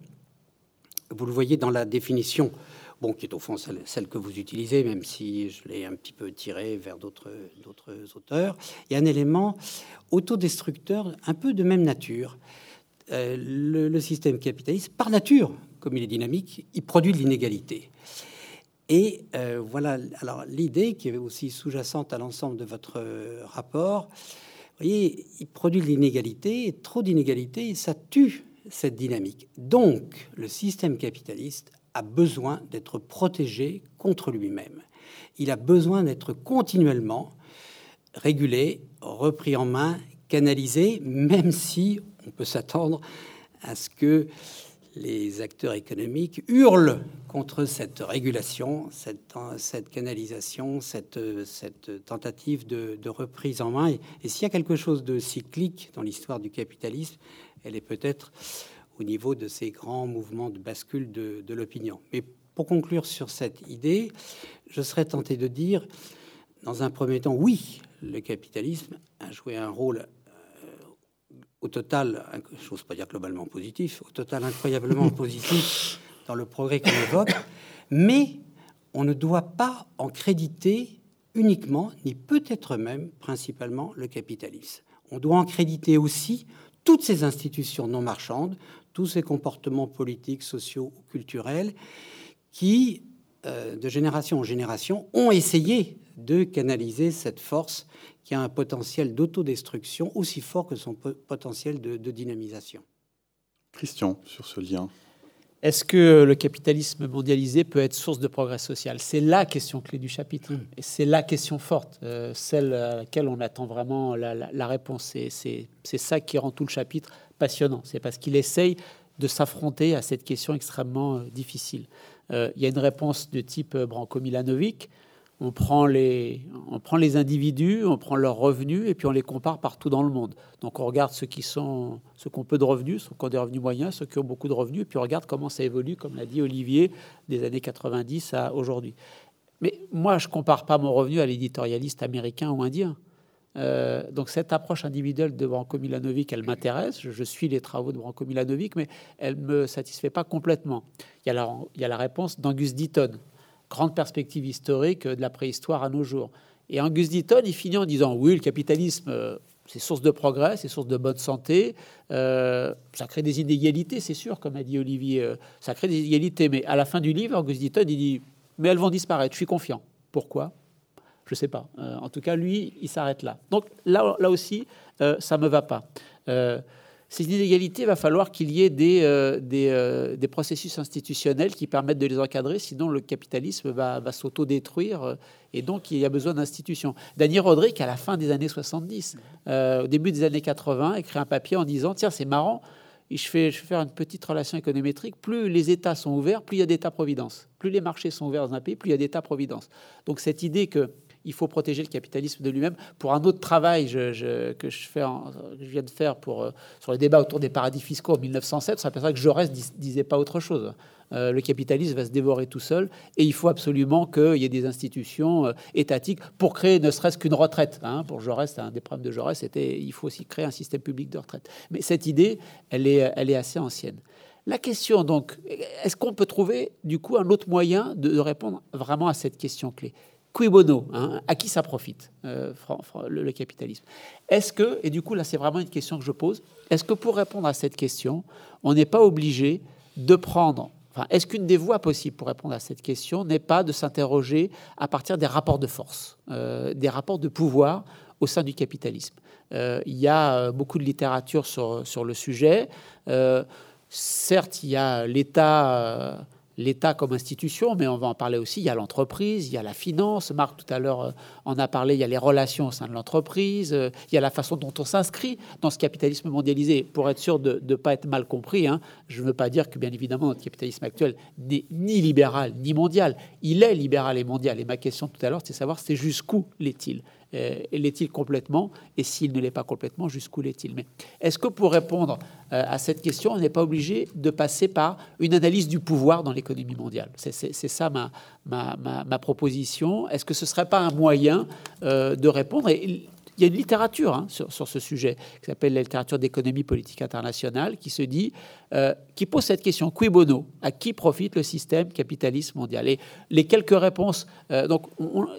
Speaker 4: vous le voyez dans la définition, bon, qui est au fond celle, celle que vous utilisez, même si je l'ai un petit peu tiré vers d'autres auteurs. Il y a un élément autodestructeur un peu de même nature. Euh, le, système capitaliste, par nature, comme il est dynamique, il produit de l'inégalité. Et euh, voilà, alors l'idée qui est aussi sous-jacente à l'ensemble de votre rapport, vous voyez, il produit de l'inégalité, trop d'inégalité, ça tue cette dynamique. Donc, le système capitaliste a besoin d'être protégé contre lui-même. Il a besoin d'être continuellement régulé, repris en main, canalisé, même si on peut s'attendre à ce que les acteurs économiques hurlent contre cette régulation, cette, canalisation, cette, tentative de, reprise en main. Et, s'il y a quelque chose de cyclique dans l'histoire du capitalisme, elle est peut-être au niveau de ces grands mouvements de bascule de, de l'opinion. Mais pour conclure sur cette idée, je serais tenté de dire, dans un premier temps, oui, le capitalisme a joué un rôle au total, je n'ose pas dire globalement positif, au total incroyablement positif dans le progrès qu'on évoque, mais on ne doit pas en créditer uniquement, ni peut-être même principalement le capitalisme. On doit en créditer aussi toutes ces institutions non marchandes, tous ces comportements politiques, sociaux ou culturels qui, euh, de génération en génération, ont essayé de canaliser cette force qui a un potentiel d'autodestruction aussi fort que son potentiel de, dynamisation.
Speaker 1: Christian, sur ce lien.
Speaker 5: Est-ce que le capitalisme mondialisé peut être source de progrès social? C'est la question clé du chapitre. Mm. Et c'est la question forte, euh, celle à laquelle on attend vraiment la, réponse. Et c'est ça qui rend tout le chapitre passionnant. C'est parce qu'il essaye de s'affronter à cette question extrêmement euh, difficile. Euh, il y a une réponse de type Branko Milanovic, on prend, les, on prend les individus, on prend leurs revenus et puis on les compare partout dans le monde. Donc on regarde ceux qui sont, ceux qui ont peu de revenus, ceux qui ont des revenus moyens, ceux qui ont beaucoup de revenus, et puis on regarde comment ça évolue, comme l'a dit Olivier, des années 90 à aujourd'hui. Mais moi, je compare pas mon revenu à l'éditorialiste américain ou indien. Euh, donc cette approche individuelle de Branko Milanovic, elle m'intéresse. Je, suis les travaux de Branko Milanovic, mais elle me satisfait pas complètement. Il y a la, il y a la réponse d'Angus Deaton, grande perspective historique de la préhistoire à nos jours. Et Angus Deaton, il finit en disant oui, le capitalisme, euh, c'est source de progrès, c'est source de bonne santé, euh, ça crée des inégalités, c'est sûr, comme a dit Olivier, ça crée des inégalités. Mais à la fin du livre, Angus Deaton, il dit mais elles vont disparaître, je suis confiant. Pourquoi? Je ne sais pas. Euh, en tout cas, lui, il s'arrête là. Donc là, là aussi, euh, ça ne me va pas. Euh, ces inégalités, il va falloir qu'il y ait des, des, processus institutionnels qui permettent de les encadrer, sinon le capitalisme va, va s'auto-détruire et donc il y a besoin d'institutions. Daniel Rodrigue, à la fin des années 70, au début des années 80, écrit un papier en disant Tiens, c'est marrant, je fais, je vais faire une petite relation économétrique. Plus les États sont ouverts, plus il y a d'États-providence. Plus les marchés sont ouverts dans un pays, plus il y a d'États-providence. Donc cette idée que il faut protéger le capitalisme de lui-même. Pour un autre travail que je, viens de faire euh, sur le débat autour des paradis fiscaux en 1907, ça s'aperçoit que Jaurès ne disait pas autre chose. Euh, le capitalisme va se dévorer tout seul et il faut absolument qu'il y ait des institutions euh, étatiques pour créer ne serait-ce qu'une retraite. Hein. Pour Jaurès, un des problèmes de Jaurès, il faut aussi créer un système public de retraite. Mais cette idée, elle est, elle est assez ancienne. La question donc, est-ce qu'on peut trouver du coup un autre moyen de répondre vraiment à cette question clé? Qui bono hein, À qui ça profite, euh, le, capitalisme Est-ce que, et du coup là c'est vraiment une question que je pose, est-ce que pour répondre à cette question, on n'est pas obligé de prendre, enfin, est-ce qu'une des voies possibles pour répondre à cette question n'est pas de s'interroger à partir des rapports de force, euh, des rapports de pouvoir au sein du capitalisme? Euh, Il y a beaucoup de littérature sur, sur le sujet. certes, il y a l'État l'État comme institution, mais on va en parler aussi. Il y a l'entreprise, il y a la finance. Marc, tout à l'heure, euh, en a parlé. Il y a les relations au sein de l'entreprise. Euh, il y a la façon dont on s'inscrit dans ce capitalisme mondialisé. Pour être sûr de ne pas être mal compris, hein, je ne veux pas dire que, bien évidemment, notre capitalisme actuel n'est ni libéral ni mondial. Il est libéral et mondial. Et ma question tout à l'heure, c'est savoir c'est jusqu'où l'est-il? Euh, l'est-il complètement Et s'il ne l'est pas complètement, jusqu'où l'est-il? Mais est-ce que pour répondre euh, à cette question, on n'est pas obligé de passer par une analyse du pouvoir dans l'économie mondiale? C'est ça ma, ma, proposition. Est-ce que ce ne serait pas un moyen euh, de répondre? Il y a une littérature hein, sur, ce sujet qui s'appelle la littérature d'économie politique internationale qui se dit, euh, qui pose cette question qui bono? À qui profite le système capitaliste mondial? Et les quelques réponses. Euh, donc,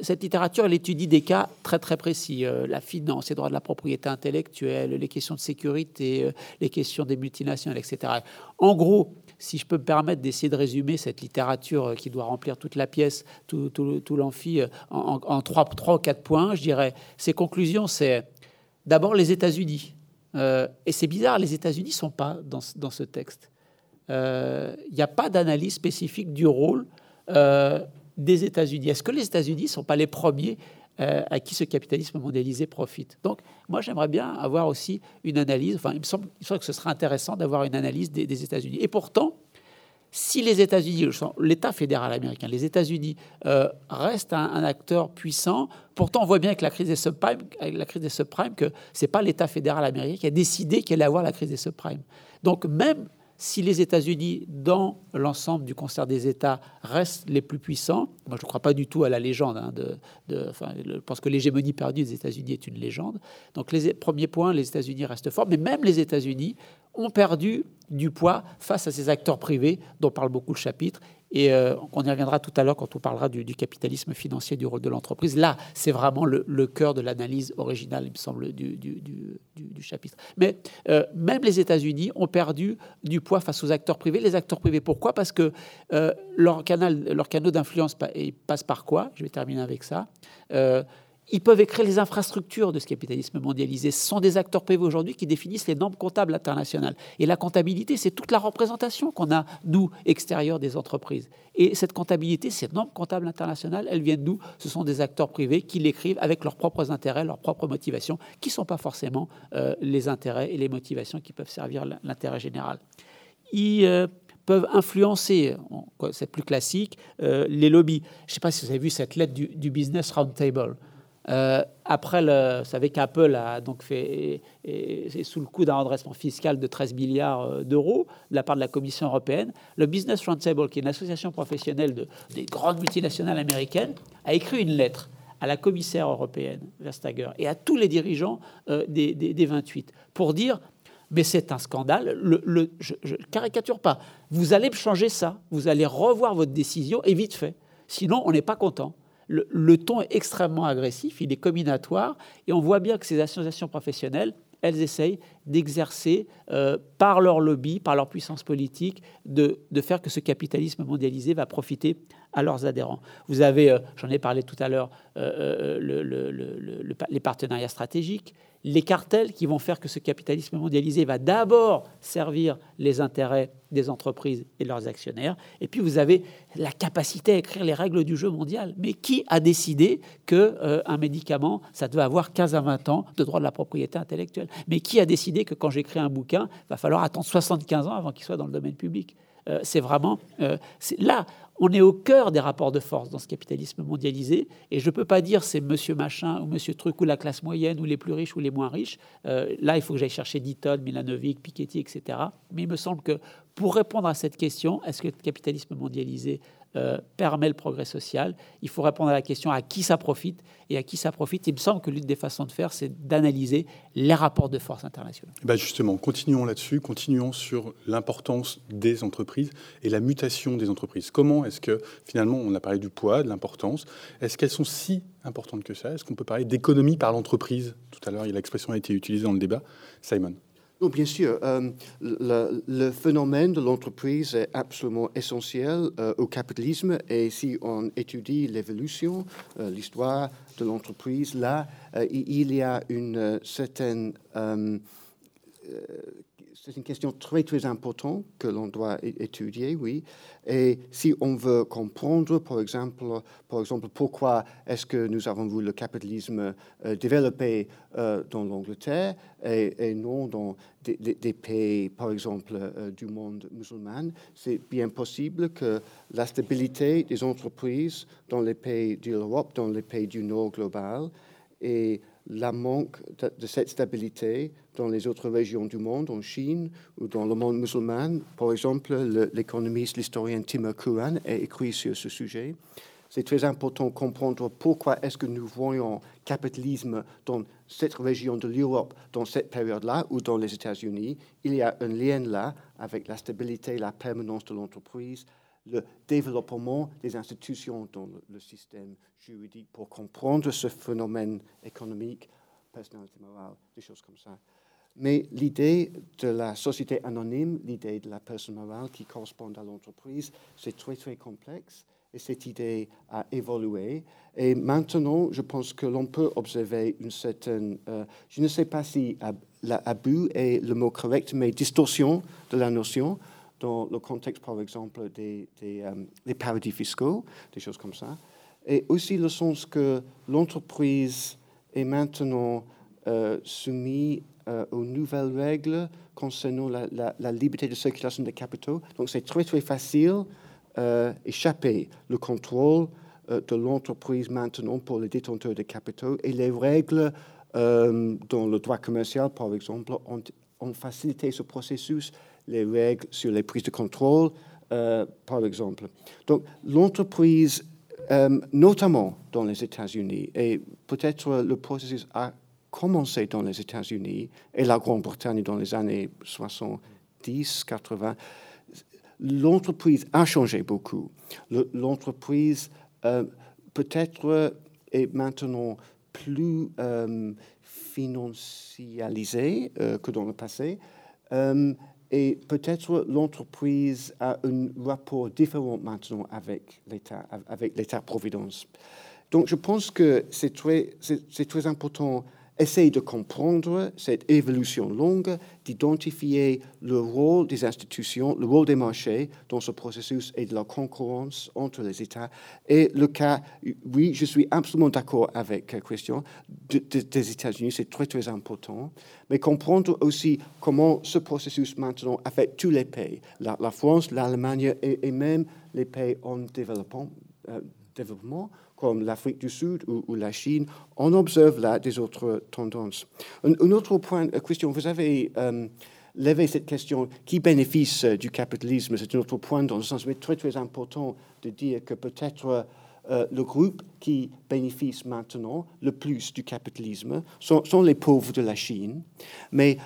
Speaker 5: cette littérature, elle étudie des cas très très précis euh, la finance, les droits de la propriété intellectuelle, les questions de sécurité, les questions des multinationales, etc. En gros, si je peux me permettre d'essayer de résumer cette littérature qui doit remplir toute la pièce, tout, tout, l'amphi, euh, en, trois, trois ou quatre points, je dirais, ces conclusions, c'est d'abord les États-Unis. Euh, et c'est bizarre, les États-Unis ne sont pas dans, ce texte. Il euh, n'y a pas d'analyse spécifique du rôle des États-Unis. Est-ce que les États-Unis ne sont pas les premiers euh, à qui ce capitalisme mondialisé profite. Donc, moi, j'aimerais bien avoir aussi une analyse, enfin, il me semble, que ce serait intéressant d'avoir une analyse des, États-Unis. Et pourtant, si les États-Unis, l'État fédéral américain, les États-Unis euh, restent un, acteur puissant, pourtant on voit bien avec la crise des subprimes, avec la crise des subprimes que c'est pas l'État fédéral américain qui a décidé qu'il allait avoir la crise des subprimes. Donc même si les États-Unis, dans l'ensemble du concert des États, restent les plus puissants, moi je ne crois pas du tout à la légende, hein, je pense que l'hégémonie perdue des États-Unis est une légende. Donc, les premiers points, les États-Unis restent forts, mais même les États-Unis ont perdu du poids face à ces acteurs privés dont parle beaucoup le chapitre et euh, on y reviendra tout à l'heure quand on parlera du, capitalisme financier, du rôle de l'entreprise. Là, c'est vraiment le, cœur de l'analyse originale, il me semble, du, chapitre. Mais euh, même les États-Unis ont perdu du poids face aux acteurs privés. Les acteurs privés, pourquoi? Parce que euh, leur, canal, leur canaux d'influence passent par quoi? Je vais terminer avec ça ils peuvent écrire les infrastructures de ce capitalisme mondialisé. Ce sont des acteurs privés aujourd'hui qui définissent les normes comptables internationales. Et la comptabilité, c'est toute la représentation qu'on a, nous, extérieure des entreprises. Et cette comptabilité, ces normes comptables internationales, elles viennent d'où? Ce sont des acteurs privés qui l'écrivent avec leurs propres intérêts, leurs propres motivations, qui ne sont pas forcément euh, les intérêts et les motivations qui peuvent servir l'intérêt général. Il, euh, peuvent influencer, c'est plus classique, euh, les lobbies. Je ne sais pas si vous avez vu cette lettre du Business Roundtable. Euh, après, vous savez qu'Apple a donc fait est, sous le coup d'un redressement fiscal de 13 milliards euh, d'euros de la part de la Commission européenne. Le Business Roundtable, qui est une association professionnelle de, des grandes multinationales américaines, a écrit une lettre à la commissaire européenne, Verstager, et à tous les dirigeants euh, des, des, 28 pour dire mais c'est un scandale, le, je ne caricature pas, vous allez changer ça, vous allez revoir votre décision et vite fait, sinon on n'est pas content le, ton est extrêmement agressif, il est combinatoire, et on voit bien que ces associations professionnelles, elles essayent d'exercer euh, par leur lobby, par leur puissance politique, de, faire que ce capitalisme mondialisé va profiter à leurs adhérents. Vous avez, euh, j'en ai parlé tout à l'heure, euh, les partenariats stratégiques, les cartels qui vont faire que ce capitalisme mondialisé va d'abord servir les intérêts des entreprises et de leurs actionnaires. Et puis vous avez la capacité à écrire les règles du jeu mondial. Mais qui a décidé que euh, un médicament, ça devait avoir 15 à 20 ans de droit de la propriété intellectuelle? Mais qui a décidé que quand j'écris un bouquin, il va falloir attendre 75 ans avant qu'il soit dans le domaine public? Euh, c'est vraiment euh, là on est au cœur des rapports de force dans ce capitalisme mondialisé. Et je ne peux pas dire c'est monsieur machin ou monsieur truc ou la classe moyenne ou les plus riches ou les moins riches. Euh, là, il faut que j'aille chercher Ditton, Milanovic, Piketty, etc. Mais il me semble que pour répondre à cette question, est-ce que le capitalisme mondialisé euh, permet le progrès social. Il faut répondre à la question à qui ça profite et à qui ça profite. Il me semble que l'une des façons de faire, c'est d'analyser les rapports de force internationaux.
Speaker 1: Bah justement, continuons là-dessus, continuons sur l'importance des entreprises et la mutation des entreprises. Comment est-ce que finalement, on a parlé du poids, de l'importance, est-ce qu'elles sont si importantes que ça? Est-ce qu'on peut parler d'économie par l'entreprise? Tout à l'heure, l'expression a été utilisée dans le débat. Simon.
Speaker 3: Non, bien sûr. Euh, le, phénomène de l'entreprise est absolument essentiel euh, au capitalisme et si on étudie l'évolution, euh, l'histoire de l'entreprise, là, il y a une certaine c'est une question très, très importante que l'on doit étudier, oui. Et si on veut comprendre, par exemple, par exemple pourquoi est-ce que nous avons vu le capitalisme euh, développer euh, dans l'Angleterre et, non dans des, pays, par exemple, euh, du monde musulman, c'est bien possible que la stabilité des entreprises dans les pays d'Europe, dans les pays du Nord global, et la manque de, cette stabilité dans les autres régions du monde, en Chine ou dans le monde musulman. Par exemple, l'économiste, l'historien Timur Kuran a écrit sur ce sujet. C'est très important de comprendre pourquoi est-ce que nous voyons capitalisme dans cette région de l'Europe, dans cette période-là, ou dans les États-Unis. Il y a un lien là avec la stabilité, la permanence de l'entreprise, le développement des institutions dans le, système juridique pour comprendre ce phénomène économique, personnalité morale, des choses comme ça. Mais l'idée de la société anonyme, l'idée de la personne morale qui correspond à l'entreprise, c'est très très complexe et cette idée a évolué. Et maintenant, je pense que l'on peut observer une certaine, euh, je ne sais pas si l'abus est le mot correct, mais distorsion de la notion dans le contexte, par exemple, des, euh, paradis fiscaux, des choses comme ça. Et aussi le sens que l'entreprise est maintenant euh, soumise euh, aux nouvelles règles concernant la, liberté de circulation des capitaux. Donc c'est très très facile d'échapper le contrôle de l'entreprise maintenant pour les détenteurs de capitaux et les règles dans le droit commercial, par exemple, ont facilité ce processus les règles sur les prises de contrôle, euh, par exemple. Donc, l'entreprise, euh, notamment dans les États-Unis, et peut-être le processus a commencé dans les États-Unis et la Grande-Bretagne dans les années 70, 80, l'entreprise a changé beaucoup. L'entreprise euh, peut-être est maintenant plus financialisée que dans le passé. Et peut-être l'entreprise a un rapport différent maintenant avec l'État, avec l'État-providence. Donc je pense que c'est très, très important essayer de comprendre cette évolution longue, d'identifier le rôle des institutions, le rôle des marchés dans ce processus et de la concurrence entre les États. Et le cas, oui, je suis absolument d'accord avec Christian, des États-Unis, c'est très très important, mais comprendre aussi comment ce processus maintenant affecte tous les pays, la, France, l'Allemagne et, même les pays en développement. Euh, comme l'Afrique du Sud ou, la Chine, on observe là des autres tendances. Un, autre point, euh, Christian, vous avez euh, levé cette question qui bénéficie euh, du capitalisme? C'est un autre point dans le sens, mais très très important de dire que peut-être le groupe qui bénéficie maintenant le plus du capitalisme sont, les pauvres de la Chine, mais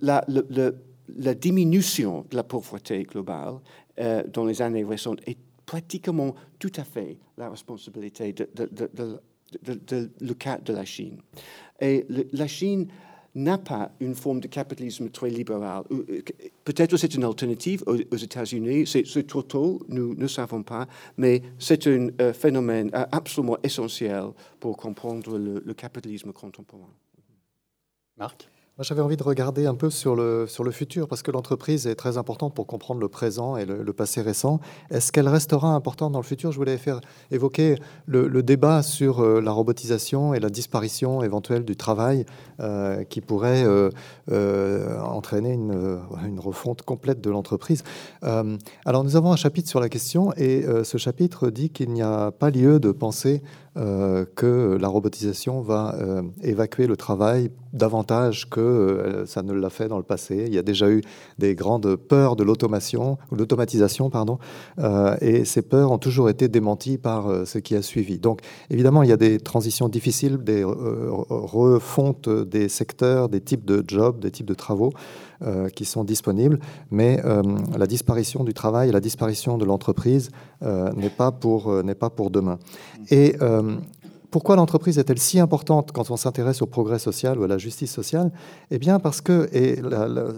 Speaker 3: la, diminution de la pauvreté globale dans les années récentes est pratiquement tout à fait la responsabilité de, le cas de la Chine. Et la Chine n'a pas une forme de capitalisme très libéral. Euh, peut-être c'est une alternative aux, États-Unis, c'est trop tôt, nous ne savons pas, mais c'est un euh, phénomène euh, absolument essentiel pour comprendre le capitalisme contemporain.
Speaker 1: Marc?
Speaker 2: J'avais envie de regarder un peu sur le, sur le futur, parce que l'entreprise est très importante pour comprendre le présent et le, passé récent. Est-ce qu'elle restera importante dans le futur? Je voulais faire évoquer le, débat sur euh, la robotisation et la disparition éventuelle du travail euh, qui pourrait euh, entraîner une, une, refonte complète de l'entreprise. alors, nous avons un chapitre sur la question, et ce chapitre dit qu'il n'y a pas lieu de penser euh, que la robotisation va euh, évacuer le travail davantage que euh, ça ne l'a fait dans le passé. Il y a déjà eu des grandes peurs de l'automatisation, pardon, et ces peurs ont toujours été démenties par ce qui a suivi. Donc, évidemment, il y a des transitions difficiles, des refontes des secteurs, des types de jobs, des types de travaux. Euh, qui sont disponibles, mais euh, la disparition du travail, la disparition de l'entreprise euh, n'est pas, pour, pas pour demain. Et pourquoi l'entreprise est-elle si importante quand on s'intéresse au progrès social ou à la justice sociale? Eh bien parce que,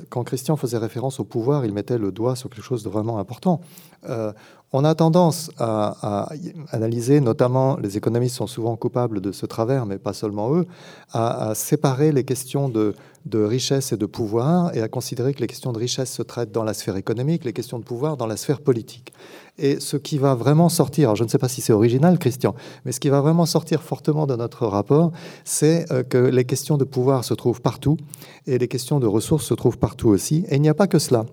Speaker 2: quand Christian faisait référence au pouvoir, il mettait le doigt sur quelque chose de vraiment important. On a tendance à, analyser, notamment les économistes sont souvent coupables de ce travers, mais pas seulement eux, à, séparer les questions de, richesse et de pouvoir et à considérer que les questions de richesse se traitent dans la sphère économique, les questions de pouvoir dans la sphère politique. Et ce qui va vraiment sortir, je ne sais pas si c'est original, Christian, mais ce qui va vraiment sortir fortement de notre rapport, c'est euh, que les questions de pouvoir se trouvent partout et les questions de ressources se trouvent partout aussi. Et il n'y a pas que cela.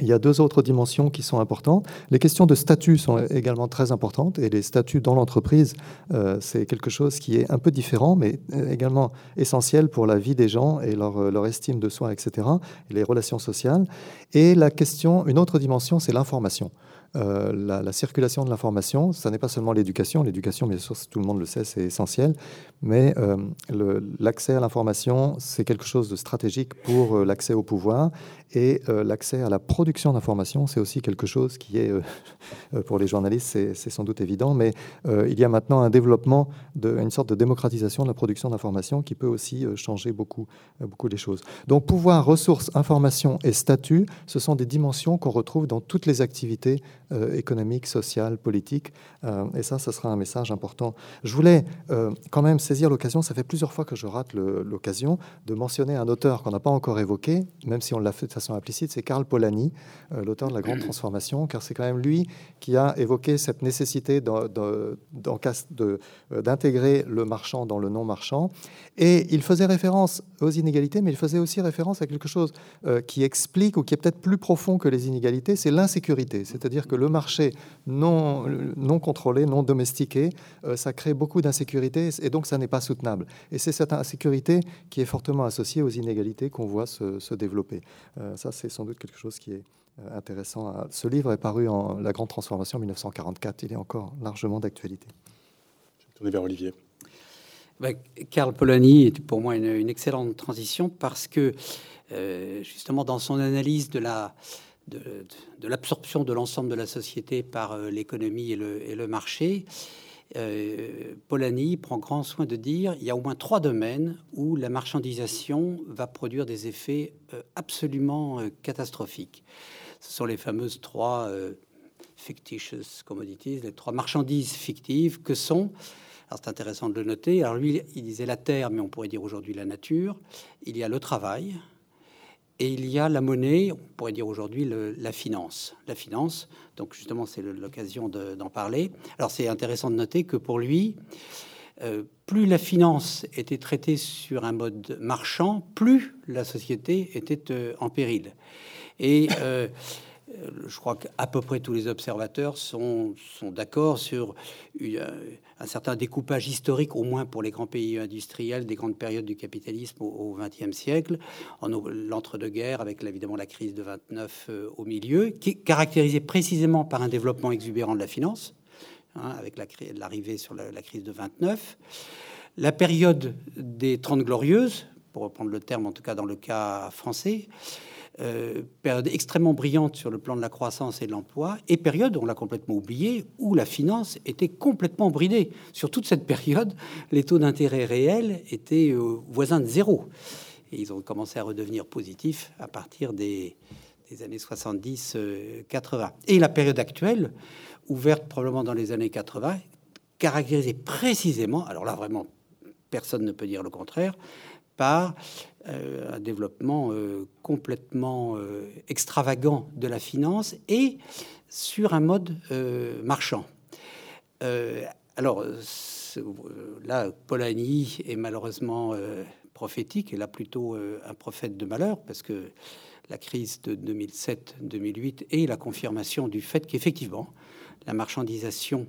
Speaker 2: Il y a deux autres dimensions qui sont importantes. Les questions de statut sont également très importantes et les statuts dans l'entreprise, euh, c'est quelque chose qui est un peu différent, mais euh, également essentiel pour la vie des gens et leur, estime de soi, etc., et les relations sociales. Et la question, une autre dimension, c'est l'information. Euh, la, circulation de l'information, ça n'est pas seulement l'éducation. L'éducation, bien sûr, tout le monde le sait, c'est essentiel. Mais euh, l'accès à l'information, c'est quelque chose de stratégique pour euh, l'accès au pouvoir. Et l'accès à la production d'informations, c'est aussi quelque chose qui est, pour les journalistes, c'est sans doute évident. Mais il y a maintenant un développement, une sorte de démocratisation de la production d'informations qui peut aussi changer beaucoup, beaucoup les choses. Donc pouvoir, ressources, information et statut, ce sont des dimensions qu'on retrouve dans toutes les activités euh, économique, social, politique. Euh, et ça, ce sera un message important. Je voulais euh, quand même saisir l'occasion, ça fait plusieurs fois que je rate l'occasion, de mentionner un auteur qu'on n'a pas encore évoqué, même si on l'a fait de façon implicite, c'est Karl Polanyi, l'auteur de La Grande Transformation, car c'est quand même lui qui a évoqué cette nécessité d'intégrer le marchand dans le non-marchand. Et il faisait référence aux inégalités, mais il faisait aussi référence à quelque chose qui explique ou qui est peut-être plus profond que les inégalités, c'est l'insécurité. C'est-à-dire que le marché non, non contrôlé, non domestiqué, euh, ça crée beaucoup d'insécurité et donc ça n'est pas soutenable. Et c'est cette insécurité qui est fortement associée aux inégalités qu'on voit se, développer. Euh, ça, c'est sans doute quelque chose qui est euh, intéressant. Ce livre est paru en La Grande Transformation en 1944. Il est encore largement d'actualité.
Speaker 1: Je vais tourner vers Olivier.
Speaker 4: Ben, Karl Polanyi est pour moi une, excellente transition parce que justement dans son analyse de la, de, l'absorption de l'ensemble de la société par euh, l'économie et le, marché, euh, Polanyi prend grand soin de dire il y a au moins trois domaines où la marchandisation va produire des effets euh, absolument catastrophiques. Ce sont les fameuses trois fictitious commodities, les trois marchandises fictives que sont Alors c'est intéressant de le noter. Alors lui, il disait la terre, mais on pourrait dire aujourd'hui la nature. Il y a le travail et il y a la monnaie, on pourrait dire aujourd'hui la finance. La finance, donc justement, c'est l'occasion d'en parler. Alors c'est intéressant de noter que pour lui, euh, plus la finance était traitée sur un mode marchand, plus la société était euh, en péril. Et euh, je crois qu'à peu près tous les observateurs sont, sont d'accord sur un certain découpage historique, au moins pour les grands pays industriels, des grandes périodes du capitalisme au XXe siècle, en l'entre-deux-guerres, avec évidemment la crise de 29 au milieu, qui caractérisée précisément par un développement exubérant de la finance Hein, avec l'arrivée sur la, crise de 29. La période des Trente Glorieuses, pour reprendre le terme en tout cas dans le cas français, euh, période extrêmement brillante sur le plan de la croissance et de l'emploi, et période, on l'a complètement oublié, où la finance était complètement bridée. Sur toute cette période, les taux d'intérêt réels étaient euh, voisins de zéro. Ils ont commencé à redevenir positifs à partir des, des années 70-80. Euh, et la période actuelle, ouverte probablement dans les années 80, caractérisée précisément, alors là vraiment personne ne peut dire le contraire, par euh, un développement euh, complètement euh, extravagant de la finance et sur un mode marchand. alors là, Polanyi est malheureusement prophétique, et là plutôt un prophète de malheur, parce que la crise de 2007-2008 est la confirmation du fait qu'effectivement, la marchandisation,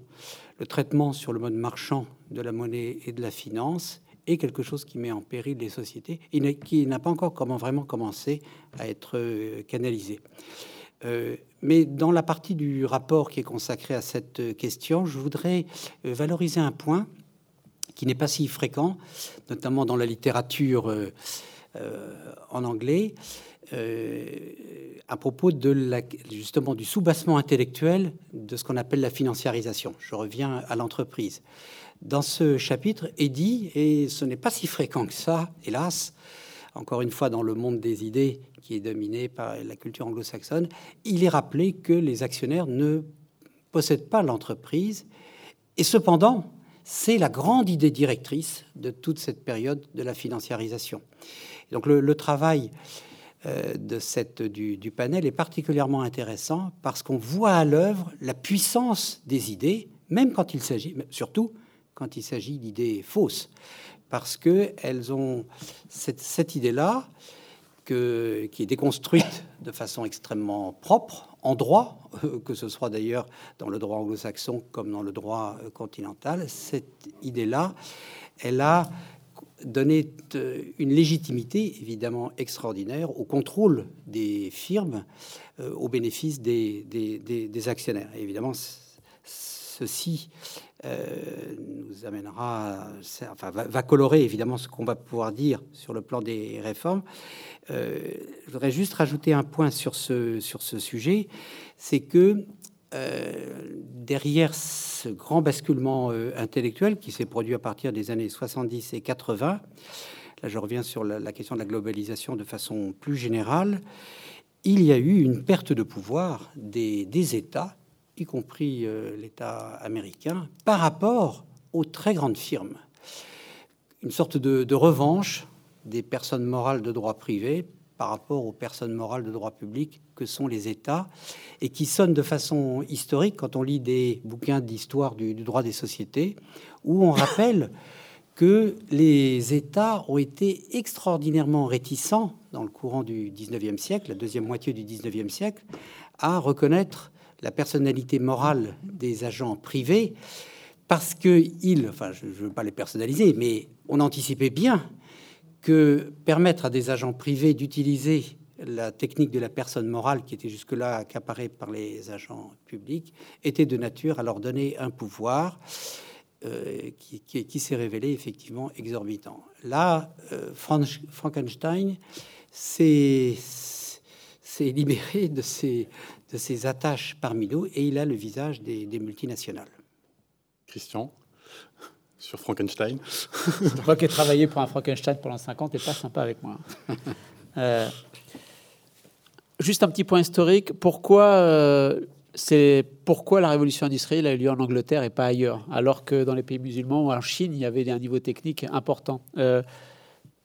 Speaker 4: le traitement sur le mode marchand de la monnaie et de la finance est quelque chose qui met en péril les sociétés et qui n'a pas encore vraiment commencé à être euh, canalisé. Euh, mais dans la partie du rapport qui est consacrée à cette question, je voudrais euh, valoriser un point qui n'est pas si fréquent, notamment dans la littérature en anglais, à propos de la, justement du soubassement intellectuel de ce qu'on appelle la financiarisation. Je reviens à l'entreprise. Dans ce chapitre est dit, et ce n'est pas si fréquent que ça, hélas, encore une fois dans le monde des idées qui est dominé par la culture anglo-saxonne, il est rappelé que les actionnaires ne possèdent pas l'entreprise, et cependant, c'est la grande idée directrice de toute cette période de la financiarisation. Donc le, travail euh, cette, du, panel est particulièrement intéressant parce qu'on voit à l'œuvre la puissance des idées, même quand il s'agit, surtout quand il s'agit d'idées fausses, parce que elles ont cette, idée-là qui est déconstruite de façon extrêmement propre en droit, que ce soit d'ailleurs dans le droit anglo-saxon comme dans le droit continental. Cette idée-là, elle a donner euh, une légitimité évidemment extraordinaire au contrôle des firmes euh, au bénéfice des, des, actionnaires. évidemment, ceci euh, nous amènera, enfin, va, colorer évidemment ce qu'on va pouvoir dire sur le plan des réformes. je voudrais juste rajouter un point sur ce, sur ce sujet, c'est que derrière ce grand basculement euh, intellectuel qui s'est produit à partir des années 70 et 80, là je reviens sur la, question de la globalisation de façon plus générale, il y a eu une perte de pouvoir des, États, y compris euh, l'État américain, par rapport aux très grandes firmes. Une sorte de revanche des personnes morales de droit privé par rapport aux personnes morales de droit public que sont les États et qui sonnent de façon historique quand on lit des bouquins d'histoire du, droit des sociétés où on rappelle que les États ont été extraordinairement réticents dans le courant du 19e siècle, la deuxième moitié du 19e siècle, à reconnaître la personnalité morale des agents privés parce que ils, enfin je ne veux pas les personnaliser, mais on anticipait bien que permettre à des agents privés d'utiliser la technique de la personne morale qui était jusque-là accaparée par les agents publics était de nature à leur donner un pouvoir euh, qui, s'est révélé effectivement exorbitant. Là, euh, Frankenstein s'est libéré de ses, de ses attaches parmi nous et il a le visage des, des multinationales.
Speaker 1: Christian sur Frankenstein.
Speaker 5: Moi qui ai travaillé pour un Frankenstein pendant 50 ans, pas sympa avec moi. Euh, juste un petit point historique. Pourquoi euh, c'est pourquoi la révolution industrielle a eu lieu en Angleterre et pas ailleurs, alors que dans les pays musulmans ou en Chine, il y avait un niveau technique important? Euh,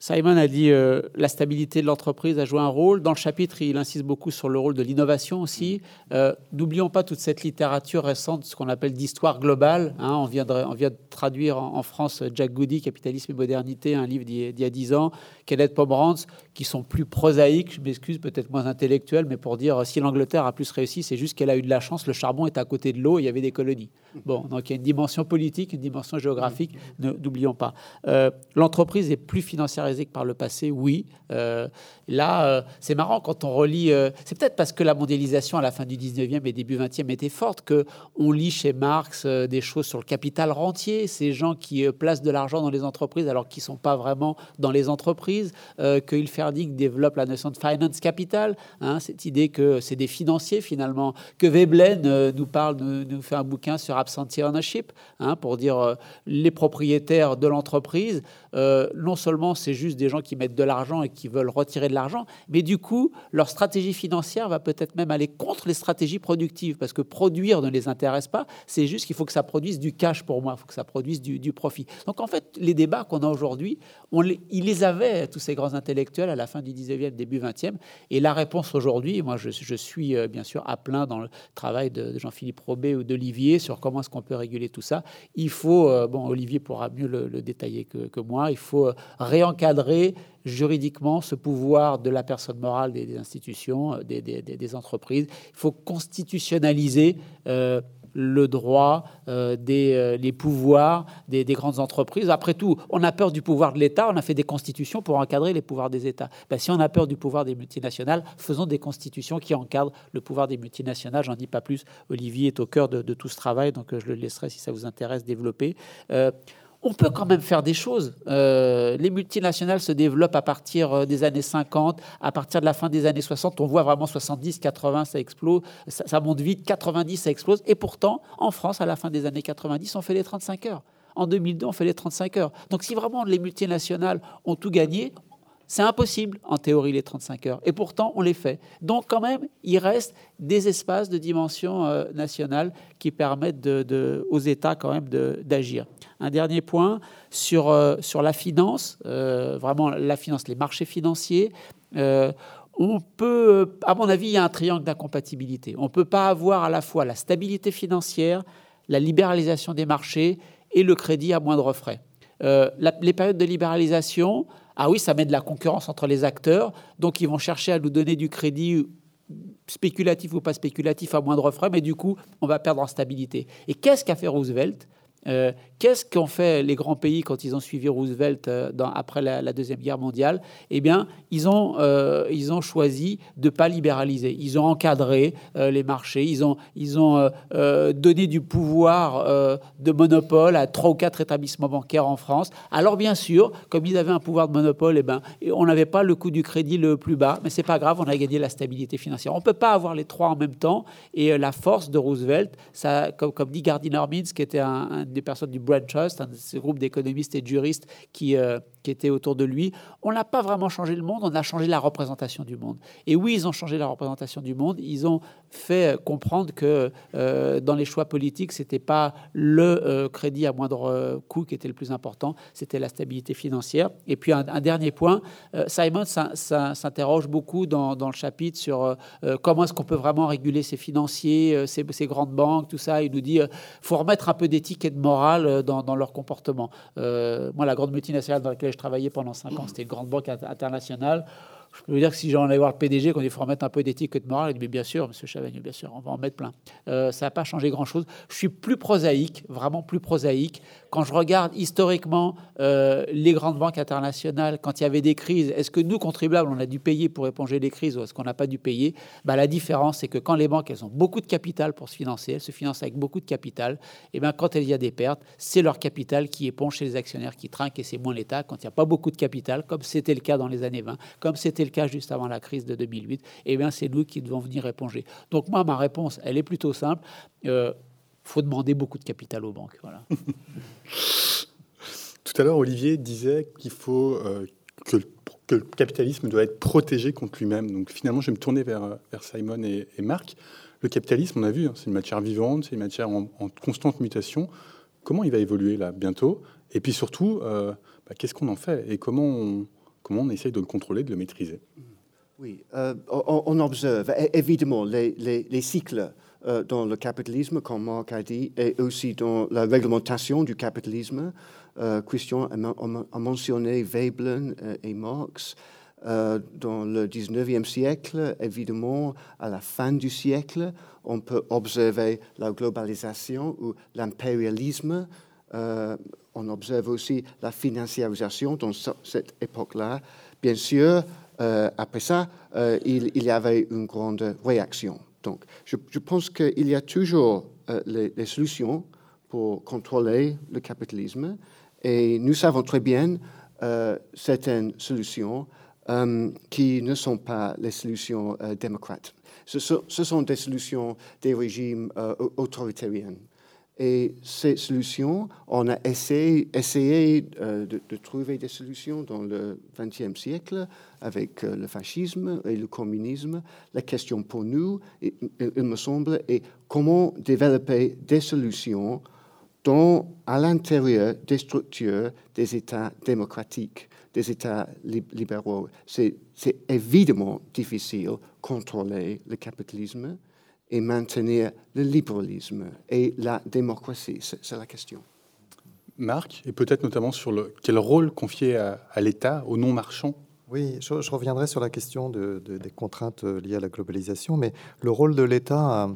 Speaker 5: Simon a dit euh, la stabilité de l'entreprise a joué un rôle. Dans le chapitre, il insiste beaucoup sur le rôle de l'innovation aussi. Euh, n'oublions pas toute cette littérature récente, ce qu'on appelle d'histoire globale. Hein. on, vient de, on, vient de, traduire en, France Jack Goody, Capitalisme et modernité, un livre d'il y a dix ans, Kenneth Pomeranz, qui sont plus prosaïques, je m'excuse, peut-être moins intellectuels, mais pour dire si l'Angleterre a plus réussi, c'est juste qu'elle a eu de la chance, le charbon est à côté de l'eau, il y avait des colonies. Bon, donc il y a une dimension politique, une dimension géographique, n'oublions pas. Euh, l'entreprise est plus financiarisée que par le passé, oui. Euh, là, euh, c'est marrant quand on relit, c'est peut-être parce que la mondialisation à la fin du 19e et début 20e était forte que on lit chez Marx des choses sur le capital rentier, ces gens qui placent de l'argent dans les entreprises alors qu'ils ne sont pas vraiment dans les entreprises, que Hilferding développe la notion de finance capital, hein, cette idée que c'est des financiers finalement, que Veblen nous parle, nous, nous fait un bouquin sur absentee ownership, hein, pour dire euh, les propriétaires de l'entreprise, euh, non seulement c'est juste des gens qui mettent de l'argent et qui veulent retirer de l'argent, mais du coup, leur stratégie financière va peut-être même aller contre les stratégies productives, parce que produire ne les intéresse pas, c'est juste qu'il faut que ça produise du cash pour moi, il faut que ça produise du, profit. Donc en fait, les débats qu'on a aujourd'hui, ils les avaient, tous ces grands intellectuels, à la fin du 19e, début 20e, et la réponse aujourd'hui, moi je, suis euh, bien sûr à plein dans le travail de, Jean-Philippe Robet ou d'Olivier sur comment est-ce qu'on peut réguler tout ça. Il faut, euh, bon, Olivier pourra mieux le, détailler que, moi, il faut euh, réencadrer juridiquement ce pouvoir de la personne morale des, institutions, euh, des, entreprises. Il faut constitutionnaliser le droit, euh, des, euh, les pouvoirs des, grandes entreprises. Après tout, on a peur du pouvoir de l'État, on a fait des constitutions pour encadrer les pouvoirs des États. Ben, si on a peur du pouvoir des multinationales, faisons des constitutions qui encadrent le pouvoir des multinationales. J'en dis pas plus. Olivier est au cœur de, tout ce travail, donc euh, je le laisserai si ça vous intéresse développer on peut quand même faire des choses. Euh, les multinationales se développent à partir euh, des années 50, à partir de la fin des années 60. On voit vraiment 70, 80, ça explose, ça, monte vite, 90, ça explose. Et pourtant, en France, à la fin des années 90, on fait les 35 heures. En 2002, on fait les 35 heures. Donc si vraiment les multinationales ont tout gagné, c'est impossible, en théorie, les 35 heures. Et pourtant, on les fait. Donc, quand même, il reste des espaces de dimension euh, nationale qui permettent aux États, quand même, d'agir. Un dernier point sur, euh, la finance, euh, vraiment la finance, les marchés financiers. on peut, à mon avis, il y a un triangle d'incompatibilité. On ne peut pas avoir à la fois la stabilité financière, la libéralisation des marchés et le crédit à moindre frais. les périodes de libéralisation, ah oui, ça met de la concurrence entre les acteurs, donc ils vont chercher à nous donner du crédit spéculatif ou pas spéculatif à moindre frais, mais du coup, on va perdre en stabilité. Et qu'est-ce qu'a fait Roosevelt? Euh, qu'est-ce qu'ont fait les grands pays quand ils ont suivi Roosevelt euh, après la, Deuxième Guerre mondiale? Eh bien, ils ont, euh, ils ont choisi de ne pas libéraliser. Ils ont encadré les marchés, ils ont, ils ont donné du pouvoir de monopole à trois ou quatre établissements bancaires en France. Alors, bien sûr, comme ils avaient un pouvoir de monopole, eh ben, on n'avait pas le coût du crédit le plus bas, mais c'est pas grave, on a gagné la stabilité financière. On ne peut pas avoir les trois en même temps. Et la force de Roosevelt, ça, comme, dit Gardiner Means, qui était un, un des personnes du Brand Trust, un de ces groupes d'économistes et de juristes qui, euh, qui étaient autour de lui. On n'a pas vraiment changé le monde, on a changé la représentation du monde. Et oui, ils ont changé la représentation du monde. Ils ont fait comprendre que euh, dans les choix politiques, c'était pas le euh, crédit à moindre coût qui était le plus important, c'était la stabilité financière. Et puis un, dernier point, Simon s'interroge beaucoup dans, dans, le chapitre sur comment est-ce qu'on peut vraiment réguler ces financiers, ces, ces, grandes banques, tout ça. Il nous dit faut remettre un peu d'éthique et de morale euh, dans, leur comportement. Euh, moi, la grande multinationale dans laquelle je travaillais pendant cinq ans, c'était une grande banque internationale je peux vous dire que si j'en allais voir le PDG, qu'on il faut remettre un peu d'éthique et de morale, il dit, bien sûr, monsieur Chavagne, bien sûr, on va en mettre plein. Euh, ça n'a pas changé grand-chose. Je suis plus prosaïque, vraiment plus prosaïque. Quand je regarde historiquement euh, les grandes banques internationales, quand il y avait des crises, est-ce que nous, contribuables, on a dû payer pour éponger les crises ou est-ce qu'on n'a pas dû payer? Bah, La différence, c'est que quand les banques, elles ont beaucoup de capital pour se financer, elles se financent avec beaucoup de capital, et bien quand il y a des pertes, c'est leur capital qui éponge chez les actionnaires qui trinquent et c'est moins l'État. Quand il n'y a pas beaucoup de capital, comme c'était le cas dans les années 20, comme c'était le cas juste avant la crise de 2008, eh bien, c'est nous qui devons venir éponger. Donc moi, ma réponse, elle est plutôt simple. Il euh, faut demander beaucoup de capital aux banques. Voilà.
Speaker 1: Tout à l'heure, Olivier disait qu'il faut euh, que, le capitalisme doit être protégé contre lui-même. Donc finalement, je vais me tourner vers, vers Simon et, Marc. le capitalisme, on a vu, hein, c'est une matière vivante, c'est une matière en, constante mutation. Comment il va évoluer là bientôt? Et puis surtout, euh, bah, qu'est-ce qu'on en fait? Et comment on, comment on essaye de le contrôler, de le maîtriser
Speaker 3: Oui, euh, on, observe évidemment les, les, cycles euh, dans le capitalisme, comme Marc a dit, et aussi dans la réglementation du capitalisme. Christian a, mentionné Veblen et Marx. Euh, dans le 19e siècle, évidemment, à la fin du siècle, on peut observer la globalisation ou l'impérialisme. Euh, on observe aussi la financiarisation dans cette époque-là. Bien sûr, euh, après ça, il, y avait une grande réaction. Donc, je, pense qu'il y a toujours les, solutions pour contrôler le capitalisme et nous savons très bien certaines solutions euh, qui ne sont pas les solutions euh, démocrates. Ce sont, des solutions des régimes euh, autoritaires. Et ces solutions, on a essayé, essayé de, trouver des solutions dans le XXe siècle avec le fascisme et le communisme. La question pour nous, il, me semble, est comment développer des solutions dans, à l'intérieur des structures des États démocratiques des États libéraux. C'est évidemment difficile contrôler le capitalisme et maintenir le libéralisme et la démocratie. C'est la question.
Speaker 1: Marc, et peut-être notamment sur le, quel rôle confier à, à l'État, aux non-marchands?
Speaker 2: Oui, je, reviendrai sur la question de, des contraintes liées à la globalisation, mais le rôle de l'État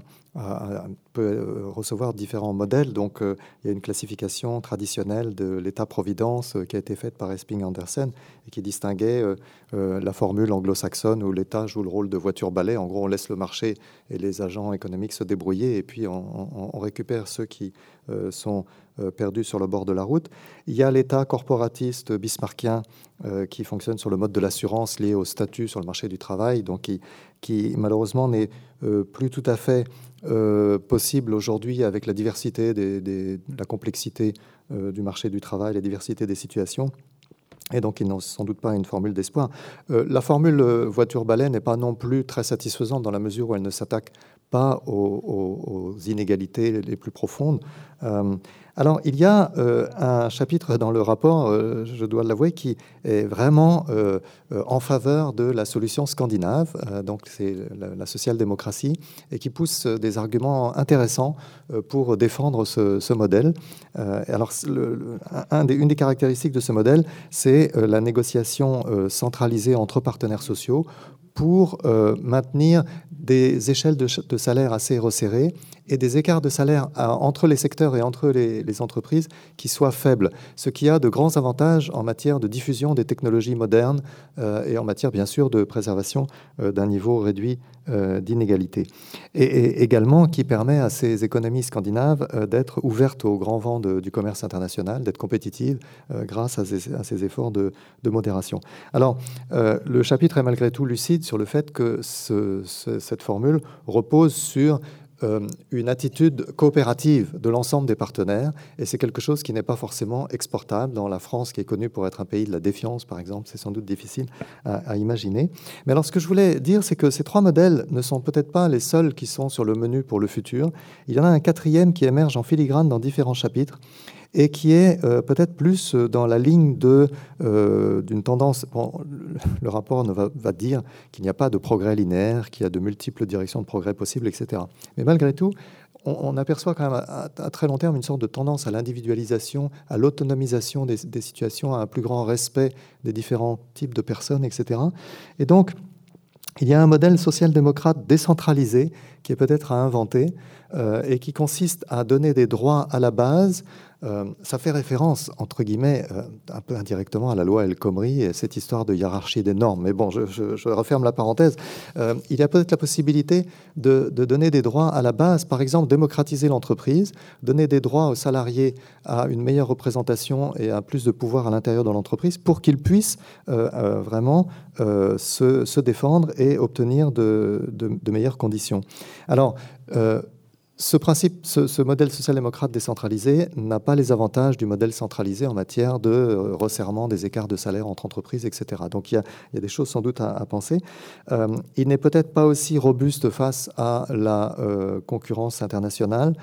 Speaker 2: peut euh, recevoir différents modèles. Donc, euh, il y a une classification traditionnelle de l'État-providence euh, qui a été faite par Esping Andersen et qui distinguait la formule anglo-saxonne où l'État joue le rôle de voiture-balai. En gros, on laisse le marché et les agents économiques se débrouiller et puis on, récupère ceux qui sont perdus sur le bord de la route. Il y a l'État corporatiste bismarckien qui fonctionne sur le mode de l'assurance lié au statut sur le marché du travail, donc qui malheureusement n'est plus tout à fait euh, possible aujourd'hui avec la diversité, des, la complexité euh, du marché du travail, la diversité des situations. Et donc, ils n'ont sans doute pas une formule d'espoir. Euh, la formule voiture-balai n'est pas non plus très satisfaisante dans la mesure où elle ne s'attaque pas aux, inégalités les plus profondes. Alors, il y a euh, un chapitre dans le rapport, euh, je dois l'avouer, qui est vraiment euh, en faveur de la solution scandinave, donc c'est la, social-démocratie, et qui pousse des arguments intéressants pour défendre ce, modèle. alors, une des caractéristiques de ce modèle, c'est la négociation centralisée entre partenaires sociaux pour maintenir des échelles de, de salaire assez resserrées et des écarts de salaire entre les secteurs et entre les, entreprises qui soient faibles, ce qui a de grands avantages en matière de diffusion des technologies modernes euh, et en matière bien sûr de préservation euh, d'un niveau réduit euh, d'inégalité. Et, également qui permet à ces économies scandinaves d'être ouvertes au grand vent du commerce international, d'être compétitives grâce à ces, efforts de, modération. Alors, le chapitre est malgré tout lucide sur le fait que cette formule repose sur euh, une attitude coopérative de l'ensemble des partenaires, et c'est quelque chose qui n'est pas forcément exportable dans la France, qui est connue pour être un pays de la défiance, par exemple. C'est sans doute difficile à, imaginer. Mais alors, ce que je voulais dire, c'est que ces trois modèles ne sont peut-être pas les seuls qui sont sur le menu pour le futur. Il y en a un quatrième qui émerge en filigrane dans différents chapitres et qui est euh, peut-être plus euh, dans la ligne euh, d'une tendance. Le, rapport ne va, va dire qu'il n'y a pas de progrès linéaire, qu'il y a de multiples directions de progrès possibles, etc. Mais malgré tout, on, aperçoit quand même à, très long terme une sorte de tendance à l'individualisation, à l'autonomisation des, situations, à un plus grand respect des différents types de personnes, etc. Et donc, il y a un modèle social-démocrate décentralisé qui est peut-être à inventer et qui consiste à donner des droits à la base euh, ça fait référence, entre guillemets, euh, un peu indirectement à la loi El Khomri et cette histoire de hiérarchie des normes. Mais bon, je, referme la parenthèse. Euh, il y a peut-être la possibilité de, donner des droits à la base, par exemple, démocratiser l'entreprise, donner des droits aux salariés à une meilleure représentation et à plus de pouvoir à l'intérieur de l'entreprise pour qu'ils puissent vraiment se, défendre et obtenir de, de meilleures conditions. Alors, ce modèle social-démocrate décentralisé n'a pas les avantages du modèle centralisé en matière de euh, resserrement des écarts de salaire entre entreprises, etc. Donc il y a, des choses sans doute à, penser. Euh, il n'est peut-être pas aussi robuste face à la euh, concurrence internationale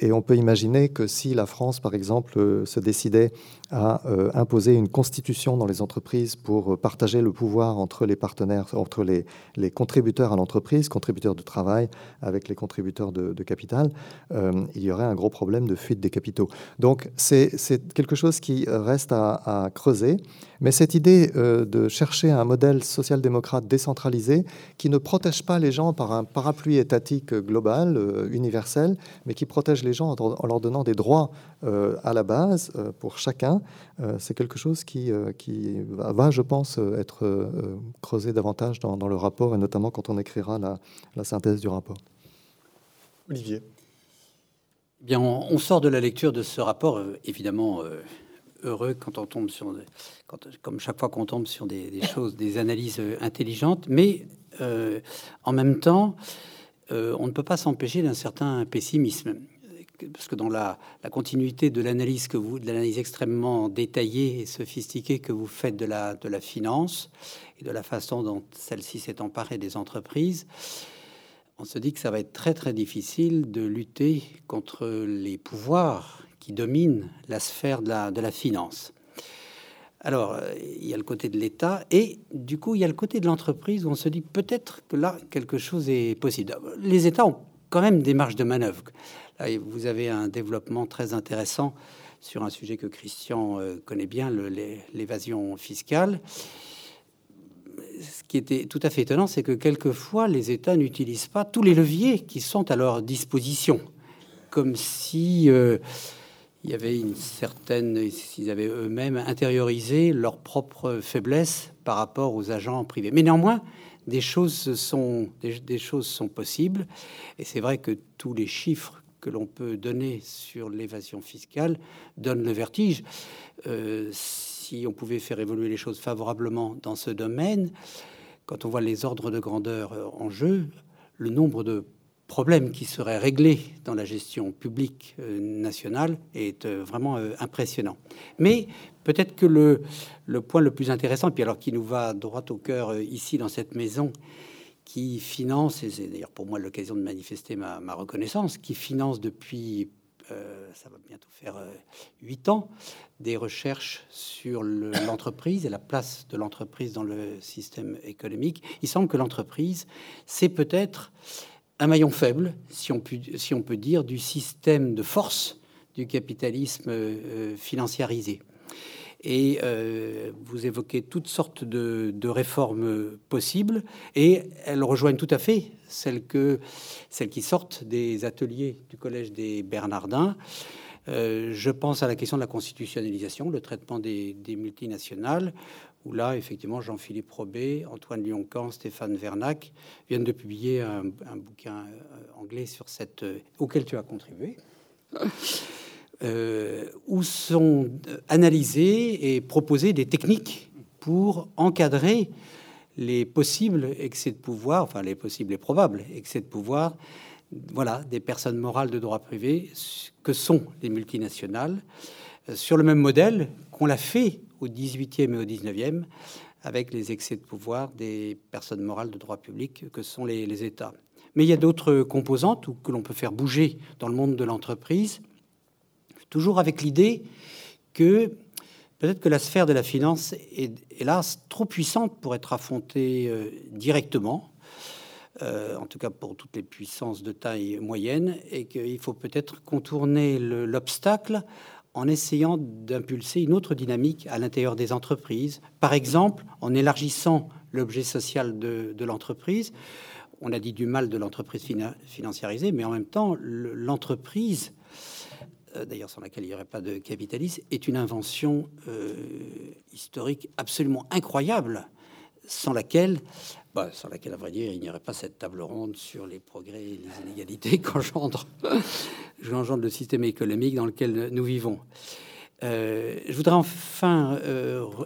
Speaker 2: et on peut imaginer que si la France, par exemple, se décidait à imposer une constitution dans les entreprises pour partager le pouvoir entre les partenaires, entre les, contributeurs à l'entreprise, contributeurs de travail avec les contributeurs de, capital, euh, il y aurait un gros problème de fuite des capitaux. Donc c'est quelque chose qui reste à, creuser. Mais cette idée euh, de chercher un modèle social-démocrate décentralisé qui ne protège pas les gens par un parapluie étatique global, euh, universel, mais qui protège les gens en, leur donnant des droits à la base pour chacun, c'est quelque chose qui, qui va, je pense, être creusé davantage dans, le rapport, et notamment quand on écrira la synthèse du rapport.
Speaker 1: Olivier.
Speaker 4: Bien, on, sort de la lecture de ce rapport, euh, évidemment euh, heureux quand on tombe sur, comme chaque fois qu'on tombe sur des, choses, des analyses euh, intelligentes, mais en même temps, on ne peut pas s'empêcher d'un certain pessimisme, parce que dans la, continuité de l'analyse que vous, de l'analyse extrêmement détaillée et sophistiquée que vous faites de la, finance et de la façon dont celle-ci s'est emparée des entreprises on se dit que ça va être très très difficile de lutter contre les pouvoirs qui dominent la sphère de la, de la finance. Alors, il y a le côté de l'État et du coup, il y a le côté de l'entreprise où on se dit peut-être que là, quelque chose est possible. Les États ont quand même des marges de manœuvre. Vous avez un développement très intéressant sur un sujet que Christian euh, connaît bien, l'évasion fiscale ce qui était tout à fait étonnant, c'est que quelquefois, les États n'utilisent pas tous les leviers qui sont à leur disposition, comme si euh, il y avait une certaine, s'ils avaient eux-mêmes intériorisé leur propre faiblesse par rapport aux agents privés. Mais néanmoins, des choses sont, des, choses sont possibles, et c'est vrai que tous les chiffres que l'on peut donner sur l'évasion fiscale donnent le vertige. Euh, si on pouvait faire évoluer les choses favorablement dans ce domaine, quand on voit les ordres de grandeur euh, en jeu, le nombre de problèmes qui seraient réglés dans la gestion publique euh, nationale est vraiment impressionnant. Mais peut-être que le, point le plus intéressant, puis alors qui nous va droit au cœur ici dans cette maison, qui finance, et c'est d'ailleurs pour moi l'occasion de manifester ma, reconnaissance, qui finance depuis euh, ça va bientôt faire euh, huit ans, des recherches sur l'entreprise et la place de l'entreprise dans le système économique. Il semble que l'entreprise, c'est peut-être un maillon faible, si on, peut, dire, du système de force du capitalisme euh, financiarisé. Et euh, vous évoquez toutes sortes de, réformes possibles, et elles rejoignent tout à fait celles, que, celles qui sortent des ateliers du Collège des Bernardins. Euh, je pense à la question de la constitutionnalisation, le traitement des, multinationales, où là, effectivement, Jean-Philippe Robet, Antoine Lioncan, Stéphane Vernac viennent de publier un, bouquin euh, anglais sur cette, auquel tu as contribué. Euh, où sont analysées et proposées des techniques pour encadrer les possibles excès de pouvoir, enfin les possibles et probables excès de pouvoir, voilà, des personnes morales de droit privé que sont les multinationales, euh, sur le même modèle qu'on l'a fait au 18e et au 19e avec les excès de pouvoir des personnes morales de droit public que sont les, les États. Mais il y a d'autres composantes que l'on peut faire bouger dans le monde de l'entreprise toujours avec l'idée que peut-être que la sphère de la finance est, hélas, trop puissante pour être affrontée euh, directement, euh, en tout cas pour toutes les puissances de taille moyenne, et qu'il faut peut-être contourner l'obstacle en essayant d'impulser une autre dynamique à l'intérieur des entreprises, par exemple en élargissant l'objet social de, l'entreprise. On a dit du mal de l'entreprise financiarisée, mais en même temps, l'entreprise d'ailleurs sans laquelle il n'y aurait pas de capitalisme, est une invention euh, historique absolument incroyable, sans laquelle, bah, sans laquelle, à vrai dire, il n'y aurait pas cette table ronde sur les progrès et les inégalités qu'engendre le système économique dans lequel nous vivons. Euh, je voudrais enfin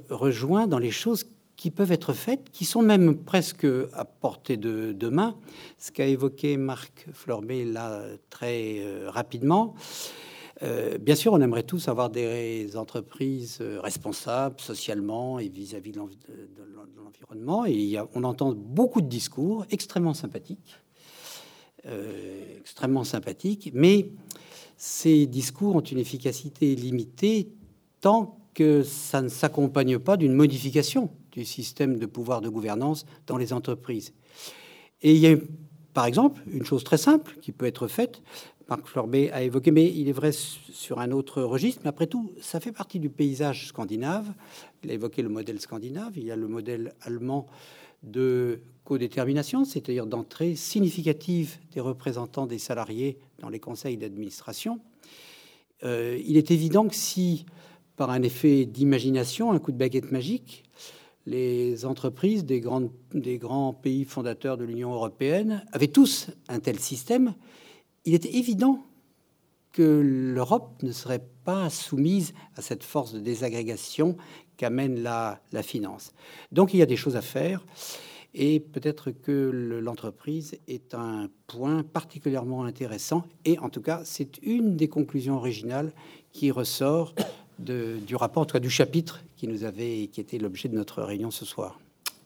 Speaker 4: rejoindre dans les choses qui peuvent être faites, qui sont même presque à portée de, main. Ce qu'a évoqué Marc Florbet là très euh, rapidement. Euh, bien sûr, on aimerait tous avoir des entreprises euh, responsables socialement et vis-à-vis de l'environnement. Et on entend beaucoup de discours extrêmement sympathiques, extrêmement sympathiques, mais ces discours ont une efficacité limitée tant que ça ne s'accompagne pas d'une modification du système de pouvoir de gouvernance dans les entreprises. Et il y a, par exemple, une chose très simple qui peut être faite. Marc Florbet a évoqué, mais il est vrai sur un autre registre, mais après tout, ça fait partie du paysage scandinave. Il a évoqué le modèle scandinave, il y a le modèle allemand de codétermination, c'est-à-dire d'entrée significative des représentants des salariés dans les conseils d'administration. Euh, il est évident que si, par un effet d'imagination, un coup de baguette magique, les entreprises des, grands pays fondateurs de l'Union européenne avaient tous un tel système, il était évident que l'Europe ne serait pas soumise à cette force de désagrégation qu'amène la, finance. Donc il y a des choses à faire et peut-être que l'entreprise est un point particulièrement intéressant et en tout cas c'est une des conclusions originales qui ressort du rapport, en tout cas du chapitre qui nous avait, qui était l'objet de notre réunion ce soir.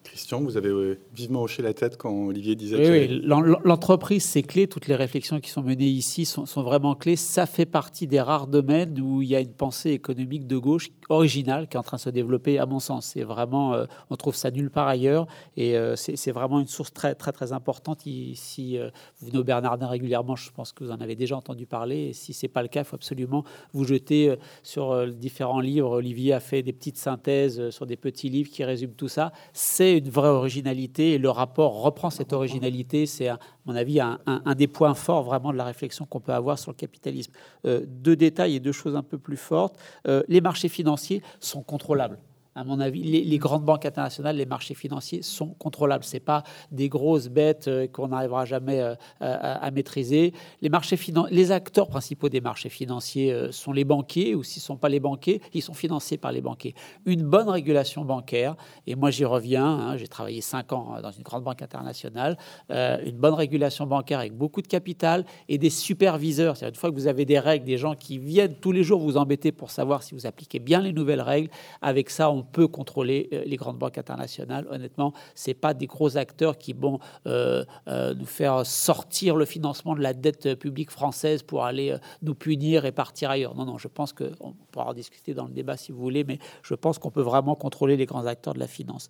Speaker 1: Christian, vous avez euh, vivement hoché la tête quand Olivier disait
Speaker 5: oui, l'entreprise, c'est clé. Toutes les réflexions qui sont menées ici sont, vraiment clés. Ça fait partie des rares domaines où il y a une pensée économique de gauche originale qui est en train de se développer, à mon sens. C'est vraiment, euh, on trouve ça nulle part ailleurs, et euh, c'est vraiment une source très, très, très importante. Si vous venez au Bernardin régulièrement, je pense que vous en avez déjà entendu parler. Et si c'est pas le cas, il faut absolument vous jeter sur différents livres. Olivier a fait des petites synthèses sur des petits livres qui résument tout ça. C'est une vraie originalité et le rapport reprend cette originalité. C'est, à mon avis, un, des points forts vraiment de la réflexion qu'on peut avoir sur le capitalisme. Euh, deux détails et deux choses un peu plus fortes. Euh, les marchés financiers sont contrôlables à mon avis, les, grandes banques internationales, les marchés financiers sont contrôlables. Ce pas des grosses bêtes euh, qu'on n'arrivera jamais euh, à, maîtriser. Les, marchés les acteurs principaux des marchés financiers euh, sont les banquiers, ou s'ils ne sont pas les banquiers, ils sont financés par les banquiers. Une bonne régulation bancaire, et moi j'y reviens, hein, j'ai travaillé cinq ans dans une grande banque internationale, une bonne régulation bancaire avec beaucoup de capital et des superviseurs. C'est-à-dire une fois que vous avez des règles, des gens qui viennent tous les jours vous embêter pour savoir si vous appliquez bien les nouvelles règles, avec ça on peut contrôler euh, les grandes banques internationales. Honnêtement, c'est pas des gros acteurs qui vont euh, euh, nous faire sortir le financement de la dette publique française pour aller nous punir et partir ailleurs. Non, non, je pense qu'on pourra en discuter dans le débat si vous voulez, mais je pense qu'on peut vraiment contrôler les grands acteurs de la finance.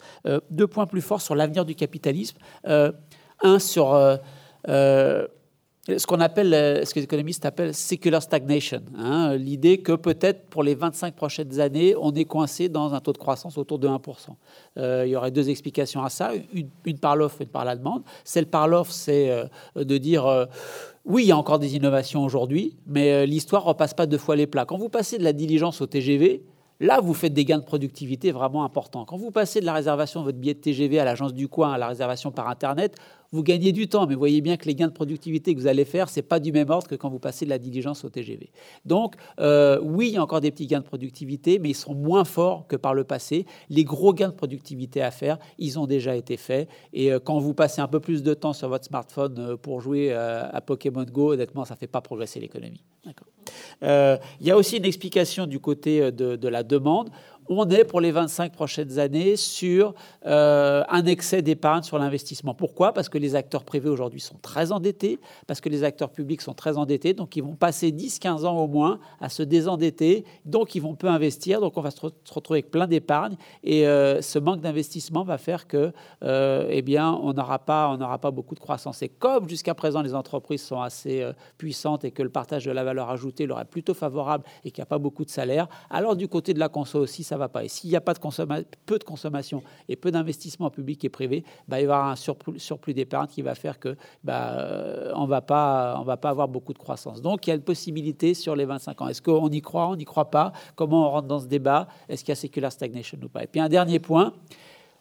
Speaker 5: deux points plus forts sur l'avenir du capitalisme. un sur ce qu'on appelle, euh, ce que les économistes appellent secular stagnation, hein, l'idée que peut-être pour les 25 prochaines années, on est coincé dans un taux de croissance autour de 1%. Euh, il y aurait deux explications à ça, une, par l'offre et une par la demande. Celle par l'offre, c'est euh, de dire oui, il y a encore des innovations aujourd'hui, mais l'histoire repasse pas deux fois les plats. Quand vous passez de la diligence au TGV, Là, vous faites des gains de productivité vraiment importants. Quand vous passez de la réservation de votre billet de TGV à l'agence du coin à la réservation par Internet, vous gagnez du temps, mais voyez bien que les gains de productivité que vous allez faire, c'est pas du même ordre que quand vous passez de la diligence au TGV. Donc, euh, oui, il y a encore des petits gains de productivité, mais ils sont moins forts que par le passé. Les gros gains de productivité à faire, ils ont déjà été faits. Et euh, quand vous passez un peu plus de temps sur votre smartphone euh, pour jouer à Pokémon Go, honnêtement, ça ne fait pas progresser l'économie. il y a aussi une explication du côté de la demande on est pour les 25 prochaines années sur euh, un excès d'épargne sur l'investissement. Pourquoi? Parce que les acteurs privés aujourd'hui sont très endettés, parce que les acteurs publics sont très endettés, donc ils vont passer 10-15 ans au moins à se désendetter, donc ils vont peu investir, donc on va se, retrouver avec plein d'épargne, et euh, ce manque d'investissement va faire que, euh, eh bien, on n'aura pas, pas beaucoup de croissance. Et comme jusqu'à présent les entreprises sont assez puissantes et que le partage de la valeur ajoutée leur est plutôt favorable et qu'il n'y a pas beaucoup de salaires, alors du côté de la conso aussi, ça va pas. Et s'il n'y a pas de peu de consommation et peu d'investissement public et privé, bah, il va y avoir un surplus, surplus d'épargne qui va faire que bah, euh, on va pas, on va pas avoir beaucoup de croissance. Donc il y a une possibilité sur les 25 ans. Est-ce qu'on y croit, on n'y croit pas? Comment on rentre dans ce débat? Est-ce qu'il y a secular stagnation ou pas? Et puis un dernier point,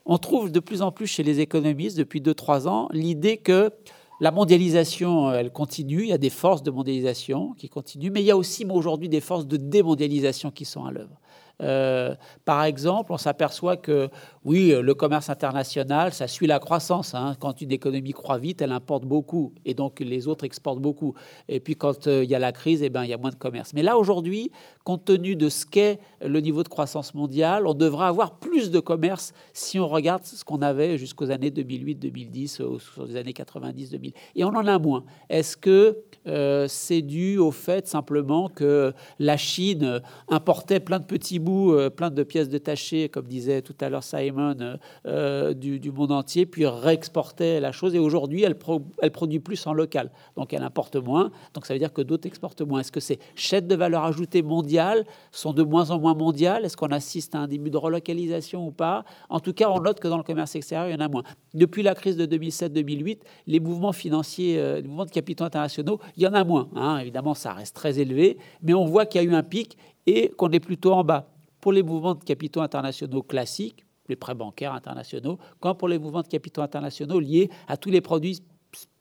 Speaker 5: on trouve de plus en plus chez les économistes depuis 2-3 ans l'idée que la mondialisation, elle continue. Il y a des forces de mondialisation qui continuent, mais il y a aussi aujourd'hui des forces de démondialisation qui sont à l'œuvre. Euh, par exemple, on s'aperçoit que oui, le commerce international, ça suit la croissance. Hein. Quand une économie croît vite, elle importe beaucoup et donc les autres exportent beaucoup. Et puis quand euh, il y a la crise, eh ben, il y a moins de commerce. Mais là, aujourd'hui, compte tenu de ce qu'est le niveau de croissance mondiale, on devrait avoir plus de commerce si on regarde ce qu'on avait jusqu'aux années 2008, 2010, ou sur les années 90, 2000. Et on en a moins. Est-ce que euh, c'est dû au fait simplement que la Chine importait plein de petits bouts, euh, plein de pièces détachées, comme disait tout à l'heure Simon, euh, du, monde entier, puis réexportait la chose. Et aujourd'hui, elle, elle produit plus en local. Donc elle importe moins. Donc ça veut dire que d'autres exportent moins. Est-ce que ces chaînes de valeur ajoutée sont de moins en moins mondiales Est-ce qu'on assiste à un début de relocalisation ou pas? En tout cas, on note que dans le commerce extérieur, il y en a moins. Depuis la crise de 2007-2008, les mouvements financiers, euh, les mouvements de capitaux internationaux, il y en a moins. Hein. Évidemment, ça reste très élevé, mais on voit qu'il y a eu un pic et qu'on est plutôt en bas. Pour les mouvements de capitaux internationaux classiques, les prêts bancaires internationaux, comme pour les mouvements de capitaux internationaux liés à tous les produits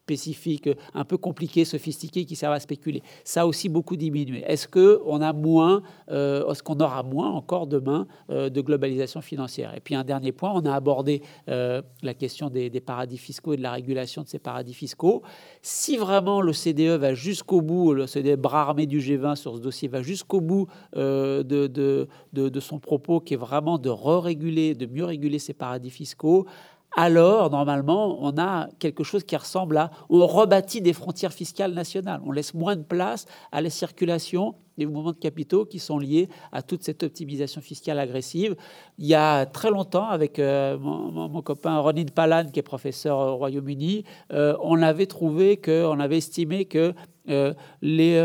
Speaker 5: spécifiques, un peu compliqués, sophistiqués, qui servent à spéculer. Ça a aussi beaucoup diminué. Est-ce qu'on a moins, euh, est-ce qu'on aura moins encore demain euh, de globalisation financière? Et puis un dernier point, on a abordé euh, la question des, paradis fiscaux et de la régulation de ces paradis fiscaux. Si vraiment le CDE va jusqu'au bout, le CDE bras armé du G20 sur ce dossier va jusqu'au bout de, de, de son propos, qui est vraiment de re-réguler, de mieux réguler ces paradis fiscaux, alors normalement, on a quelque chose qui ressemble à on rebâtit des frontières fiscales nationales. On laisse moins de place à la circulation des mouvements de capitaux qui sont liés à toute cette optimisation fiscale agressive. Il y a très longtemps, avec euh, mon, copain Ronin Palan, qui est professeur au Royaume-Uni, euh, on avait trouvé que, on avait estimé que euh, les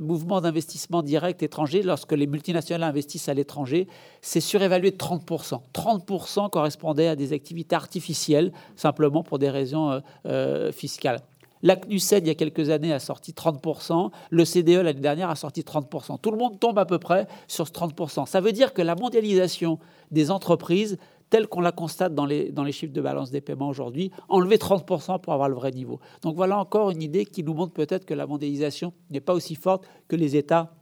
Speaker 5: mouvements d'investissement direct étrangers, lorsque les multinationales investissent à l'étranger, c'est surévalué de 30%. 30% correspondait à des activités artificielles, simplement pour des raisons fiscales. La CNUSED, il y a quelques années, a sorti 30%. Le CDE, l'année dernière, a sorti 30%. Tout le monde tombe à peu près sur ce 30%. Ça veut dire que la mondialisation des entreprises, telle qu'on la constate dans les, dans les chiffres de balance des paiements aujourd'hui, enlever 30% pour avoir le vrai niveau. Donc voilà encore une idée qui nous montre peut-être que la mondialisation n'est pas aussi forte que les États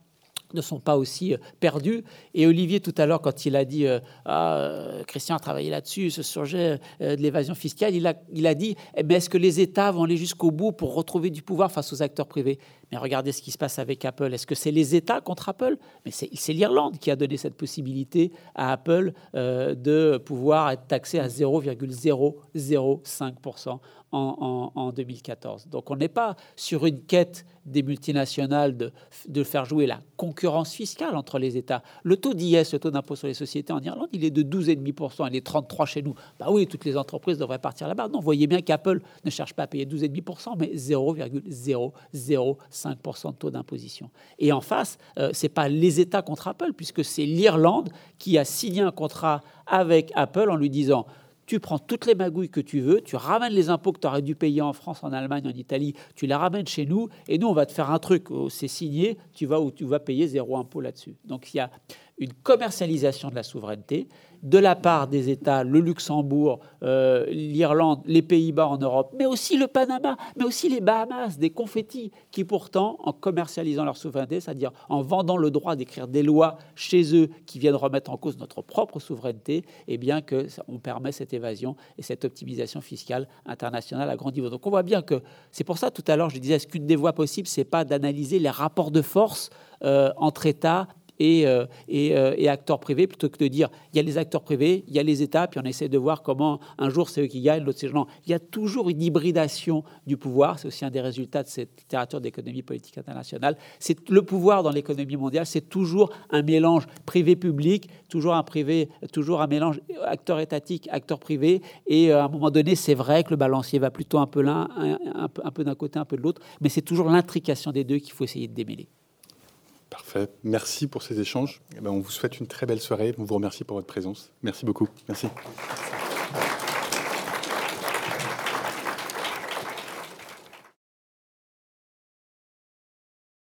Speaker 5: ne sont pas aussi euh, perdus. Et Olivier, tout à l'heure, quand il a dit euh, ah, euh, Christian a travaillé là-dessus, ce sujet de l'évasion fiscale, il a, dit eh ben, est-ce que les États vont aller jusqu'au bout pour retrouver du pouvoir face aux acteurs privés? Mais regardez ce qui se passe avec Apple. Est-ce que c'est les États contre Apple? Mais c'est l'Irlande qui a donné cette possibilité à Apple de pouvoir être taxé à 0,005% en, 2014. Donc on n'est pas sur une quête des multinationales de, de, faire jouer la concurrence fiscale entre les États. Le taux d'IS, le taux d'impôt sur les sociétés en Irlande, il est de 12,5%, il est 33 chez nous. Bah oui, toutes les entreprises devraient partir là-bas. Non, vous voyez bien qu'Apple ne cherche pas à payer 12,5%, mais 0,005% de taux d'imposition. Et en face, euh, c'est pas les États contre Apple, puisque c'est l'Irlande qui a signé un contrat avec Apple en lui disant tu prends toutes les magouilles que tu veux, tu ramènes les impôts que tu aurais dû payer en France, en Allemagne, en Italie, tu les ramènes chez nous, et nous, on va te faire un truc, oh, c'est signé, tu vas, tu vas payer zéro impôt là-dessus. Donc il y a une commercialisation de la souveraineté de la part des États, le Luxembourg, euh, l'Irlande, les Pays-Bas en Europe, mais aussi le Panama, mais aussi les Bahamas, des confettis, qui pourtant, en commercialisant leur souveraineté, c'est-à-dire en vendant le droit d'écrire des lois chez eux qui viennent remettre en cause notre propre souveraineté, eh bien que on permet cette évasion et cette optimisation fiscale internationale à grand niveau. Donc on voit bien que c'est pour ça tout à l'heure je disais, est-ce qu'une des voies possibles, c'est pas d'analyser les rapports de force euh, entre États et, euh, euh, et, acteurs privés, plutôt que de dire il y a les acteurs privés, il y a les États, puis on essaie de voir comment un jour c'est eux qui gagnent, l'autre c'est non. Il y a toujours une hybridation du pouvoir. C'est aussi un des résultats de cette littérature d'économie politique internationale. C'est le pouvoir dans l'économie mondiale, c'est toujours un mélange privé-public, toujours un privé, toujours un mélange acteur étatique, acteur privé. Et euh, à un moment donné, c'est vrai que le balancier va plutôt un peu d'un côté, un peu de l'autre, mais c'est toujours l'intrication des deux qu'il faut essayer de démêler.
Speaker 1: Parfait. Merci pour ces échanges. Eh ben, on vous souhaite une très belle soirée. On vous remercie pour votre présence. Merci beaucoup. Merci.